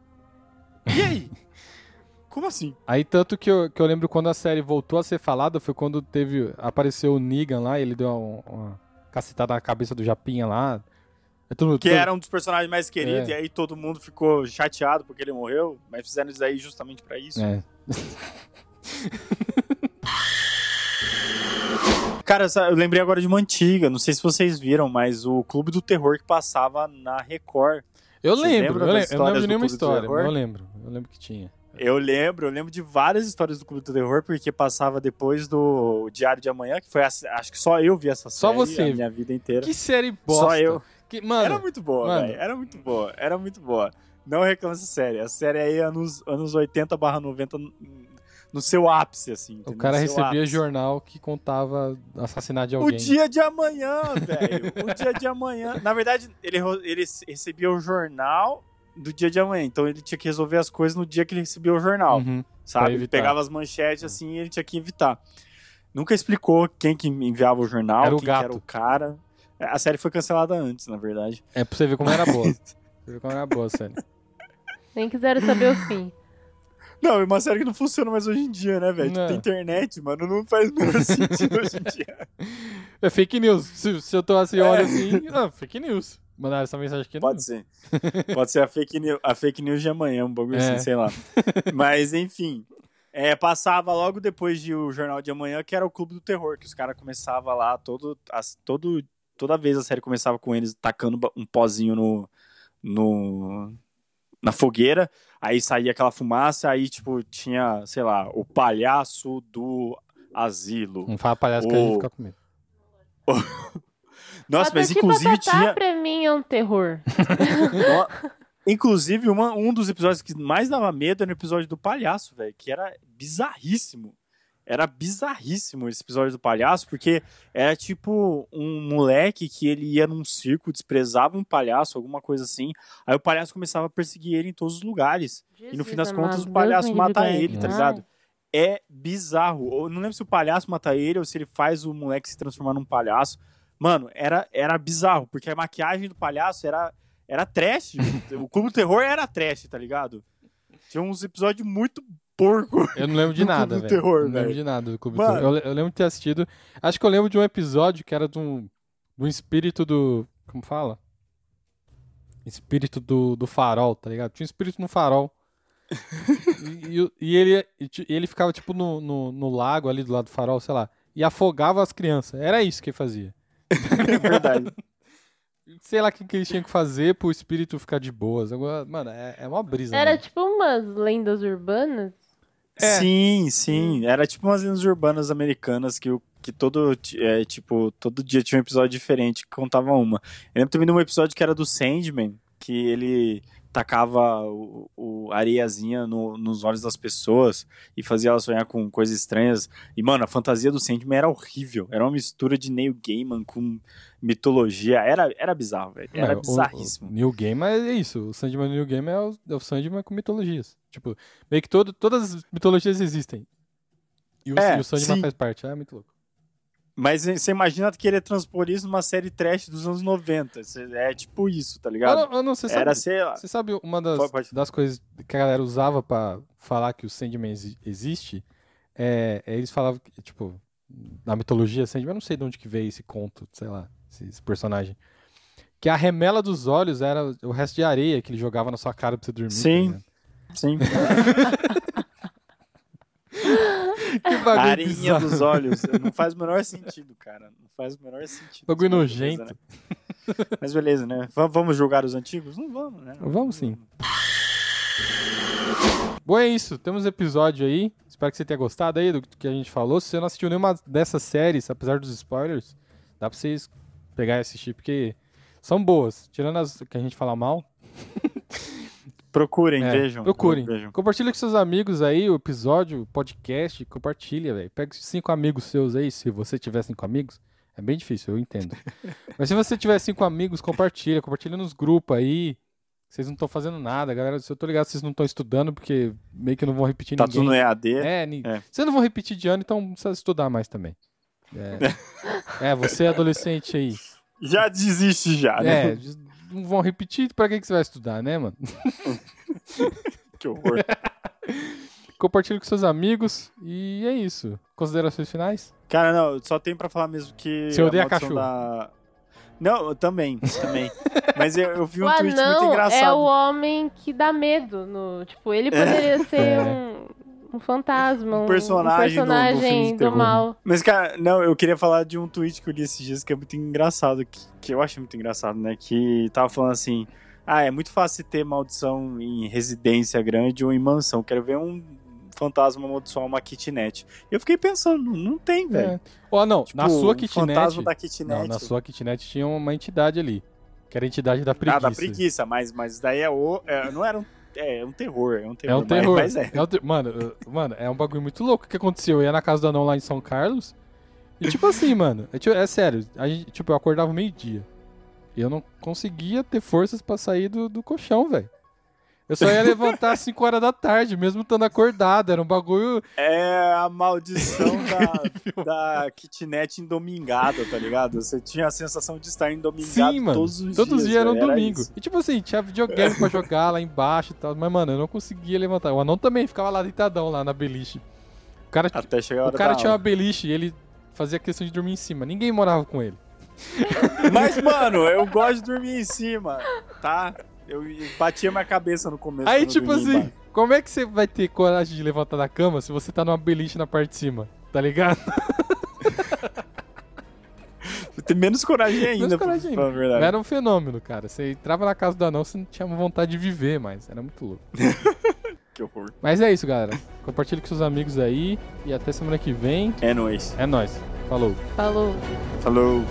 E aí? Como assim? Aí, tanto que eu, que eu lembro quando a série voltou a ser falada, foi quando teve. Apareceu o Negan lá, ele deu uma, uma cacetada na cabeça do Japinha lá. É tudo- Que tudo- era um dos personagens mais queridos, É. e aí todo mundo ficou chateado porque ele morreu. Mas fizeram isso aí justamente pra isso. É. Cara, eu lembrei agora de uma antiga, não sei se vocês viram, mas o Clube do Terror que passava na Record. Eu Você lembro, eu, lembro eu não lembro de nenhuma história, eu lembro. Eu lembro que tinha. Eu lembro, eu lembro de várias histórias do Clube do Terror, porque passava depois do Diário de Amanhã, que foi, a- acho que só eu vi essa série Só você. a minha vida inteira. Que série bosta. Só eu. Que, mano, era muito boa, mano. velho. Era muito boa, era muito boa. Não reclama essa série. A série aí é anos, anos 80 barra 90 no- seu ápice, assim. o entendeu? cara No seu recebia ápice. jornal que contava assassinato de O alguém. dia de amanhã, velho. O dia de amanhã. Na verdade, ele, ele recebia o jornal do dia de amanhã. Então ele tinha que resolver as coisas no dia que ele recebia o jornal. Uhum. sabe? Ele pegava as manchetes assim e ele tinha que evitar. Nunca explicou quem que enviava o jornal, Era o quem era o cara. A série foi cancelada antes, na verdade. É pra você ver como era boa. pra você ver como era boa a série. Nem quiseram saber o fim. Não, é uma série que não funciona mais hoje em dia, né, velho? Não. Tem internet, mano, não faz o menor sentido hoje em dia. É fake news. Se, se eu tô assim, É. olha assim, ah, fake news. Mandaram essa mensagem aqui? Pode ser. Pode ser a fake, news, a fake news de amanhã, um bagulho É. assim, sei lá. Mas, enfim. É, passava logo depois de o Jornal de Amanhã, que era o Clube do Terror, que os caras começavam lá, todo, as- todo, toda vez a série começava com eles tacando um pozinho no, no, na fogueira, aí saía aquela fumaça, aí, tipo, tinha, sei lá, o palhaço do asilo. Não fala palhaço que a gente O- fica com medo. Nossa, mas Patati inclusive Patatá tinha... pra mim é um terror. No- Inclusive, uma- um dos episódios que mais dava medo era o episódio do palhaço, velho, que era bizarríssimo. Era bizarríssimo esse episódio do palhaço, porque era tipo um moleque que ele ia num circo, desprezava um palhaço, alguma coisa assim. Aí o palhaço começava a perseguir ele em todos os lugares. E no fim das Jesus contas, o palhaço Deus mata ele, tá ligado? É bizarro. Eu não lembro se o palhaço mata ele ou se ele faz o moleque se transformar num palhaço. Mano, era, era bizarro, porque a maquiagem do palhaço era, era trash. o Clube do Terror era trash, tá ligado? Tinha uns episódios muito porco. Eu não lembro de nada, do velho. Terror, Não lembro velho. de nada do Clube do Terror. Eu, eu lembro de ter assistido. Acho que eu lembro de um episódio que era de um, de um espírito do. Como fala? Espírito do, do farol, tá ligado? Tinha um espírito no farol. e, e e ele, e ele ficava, tipo, no, no, no lago ali do lado do farol, sei lá. E afogava as crianças. Era isso que ele fazia. É verdade. Sei lá o que, que eles tinham que fazer pro espírito ficar de boas. Agora, mano, é, é uma brisa. Era mano. tipo umas lendas urbanas. É. Sim, sim. Era tipo umas lendas urbanas americanas que, o- que todo, é, tipo, todo dia tinha um episódio diferente que contava uma. Eu lembro também de um episódio que era do Sandman, que ele tacava o, o areiazinha no- nos olhos das pessoas e fazia elas sonhar com coisas estranhas. E, mano, a fantasia do Sandman era horrível. Era uma mistura de Neil Gaiman com mitologia. Era, era bizarro, velho. Era É, o- bizarríssimo. O, New Game é isso. O Sandman New Game é o, é o Sandman com mitologias. Tipo, meio que todo, todas as mitologias existem. E o, É, e o Sandman sim. faz parte. É muito louco. Mas você imagina querer transpor isso numa série trash dos anos 90. Cê- É tipo isso, tá ligado? não, não sei, sabe, Era, sei lá. você sabe uma das, Pode- pode. das coisas que a galera usava pra falar que o Sandman exi- existe? É, é eles falavam que, tipo, na mitologia Sandman, eu não sei de onde que veio esse conto, sei lá, esse, esse personagem. Que a remela dos olhos era o resto de areia que ele jogava na sua cara pra você dormir. tá Sim. ligado? Sim. Que bagulho A areinha bizarro. dos olhos. Não faz o menor sentido, cara. Não faz o menor sentido. Bagulho nojento. beleza, né? Mas beleza, né? V- vamos julgar os antigos? Não vamos, né? Vamos sim. Bom, é isso. Temos episódio aí. Espero que você tenha gostado aí do que a gente falou. Se você não assistiu nenhuma dessas séries, apesar dos spoilers, dá pra vocês pegar e assistir, porque são boas. Tirando as que a gente fala mal. Procurem, é, vejam. Procurem. Vejam. Compartilha com seus amigos aí o episódio, o podcast. Compartilha, velho. Pega cinco amigos seus aí, se você tiver cinco amigos. É bem difícil, eu entendo. Mas se você tiver cinco amigos, compartilha. Compartilha nos grupos aí. Vocês não estão fazendo nada, galera. Se eu tô ligado, vocês não estão estudando, porque meio que não vão repetir Tá ninguém. tudo no EAD. É, ni- É. vocês não vão repetir de ano, então precisa estudar mais também. É, é você adolescente aí. Já desiste já, né? É, não vão repetir, pra que, que você vai estudar, né, mano? Que horror. Compartilha com seus amigos e é isso. Considerações finais? Cara, não, só tem pra falar mesmo que. Você odeia a cachorro. Da... Não, eu também, também. Mas eu, eu vi um o tweet muito anão engraçado. é o homem que dá medo. No, tipo, ele poderia ser É. um, um fantasma, um, personagem do- do filme de personagem do, terror. mal. Mas, cara, não, eu queria falar de um tweet que eu li esses dias que é muito engraçado, que, que eu achei muito engraçado, né? Que tava falando assim: ah, é muito fácil ter maldição em residência grande ou em mansão. Quero ver um fantasma amaldiçoar uma kitnet. E eu fiquei pensando, não tem, velho. É. Ó, não, Tipo, na sua o kitnet. fantasma da kitnet. Não, na sua kitnet tinha uma entidade ali. Que era a entidade da preguiça. Ah, da preguiça, mas, mas daí é o. é, não era um. É, é um terror, é um É terror. um mas- terror. Mas, é. É um ter- Mano, mano, é um bagulho muito louco. O que aconteceu? Eu ia na casa do anão lá em São Carlos. E tipo assim, mano. É, tipo- é sério. A gente, tipo, eu acordava meio-dia. E eu não conseguia ter forças pra sair do, do colchão, velho. Eu só ia levantar às 5 horas da tarde, mesmo estando acordado. Era um bagulho. É a maldição da, da kitnet endomingada, tá ligado? Você tinha a sensação de estar endomingado Sim, mano. todos os Todos os dias. dias era um domingo. isso. E tipo assim, tinha videogame pra jogar lá embaixo e tal. Mas, mano, eu não conseguia levantar. O anão também ficava lá deitadão lá na beliche. O cara, Até chegar a o hora cara da tinha uma aula. beliche e ele fazia questão de dormir em cima. Ninguém morava com ele. Mas, mano, eu gosto de dormir em cima, tá? Eu batia minha cabeça no começo. Aí, tipo assim, embaixo. como é que você vai ter coragem de levantar da cama se você tá numa beliche na parte de cima? Tá ligado? Eu tenho menos coragem ainda, Menos pra coragem ainda. falar a verdade. Era um fenômeno, cara. Você entrava na casa do anão, você não tinha vontade de viver mais. Era muito louco. Que horror. Mas é isso, galera. Compartilhe com seus amigos aí. E até semana que vem. É nóis. É nóis. Falou. Falou. Falou.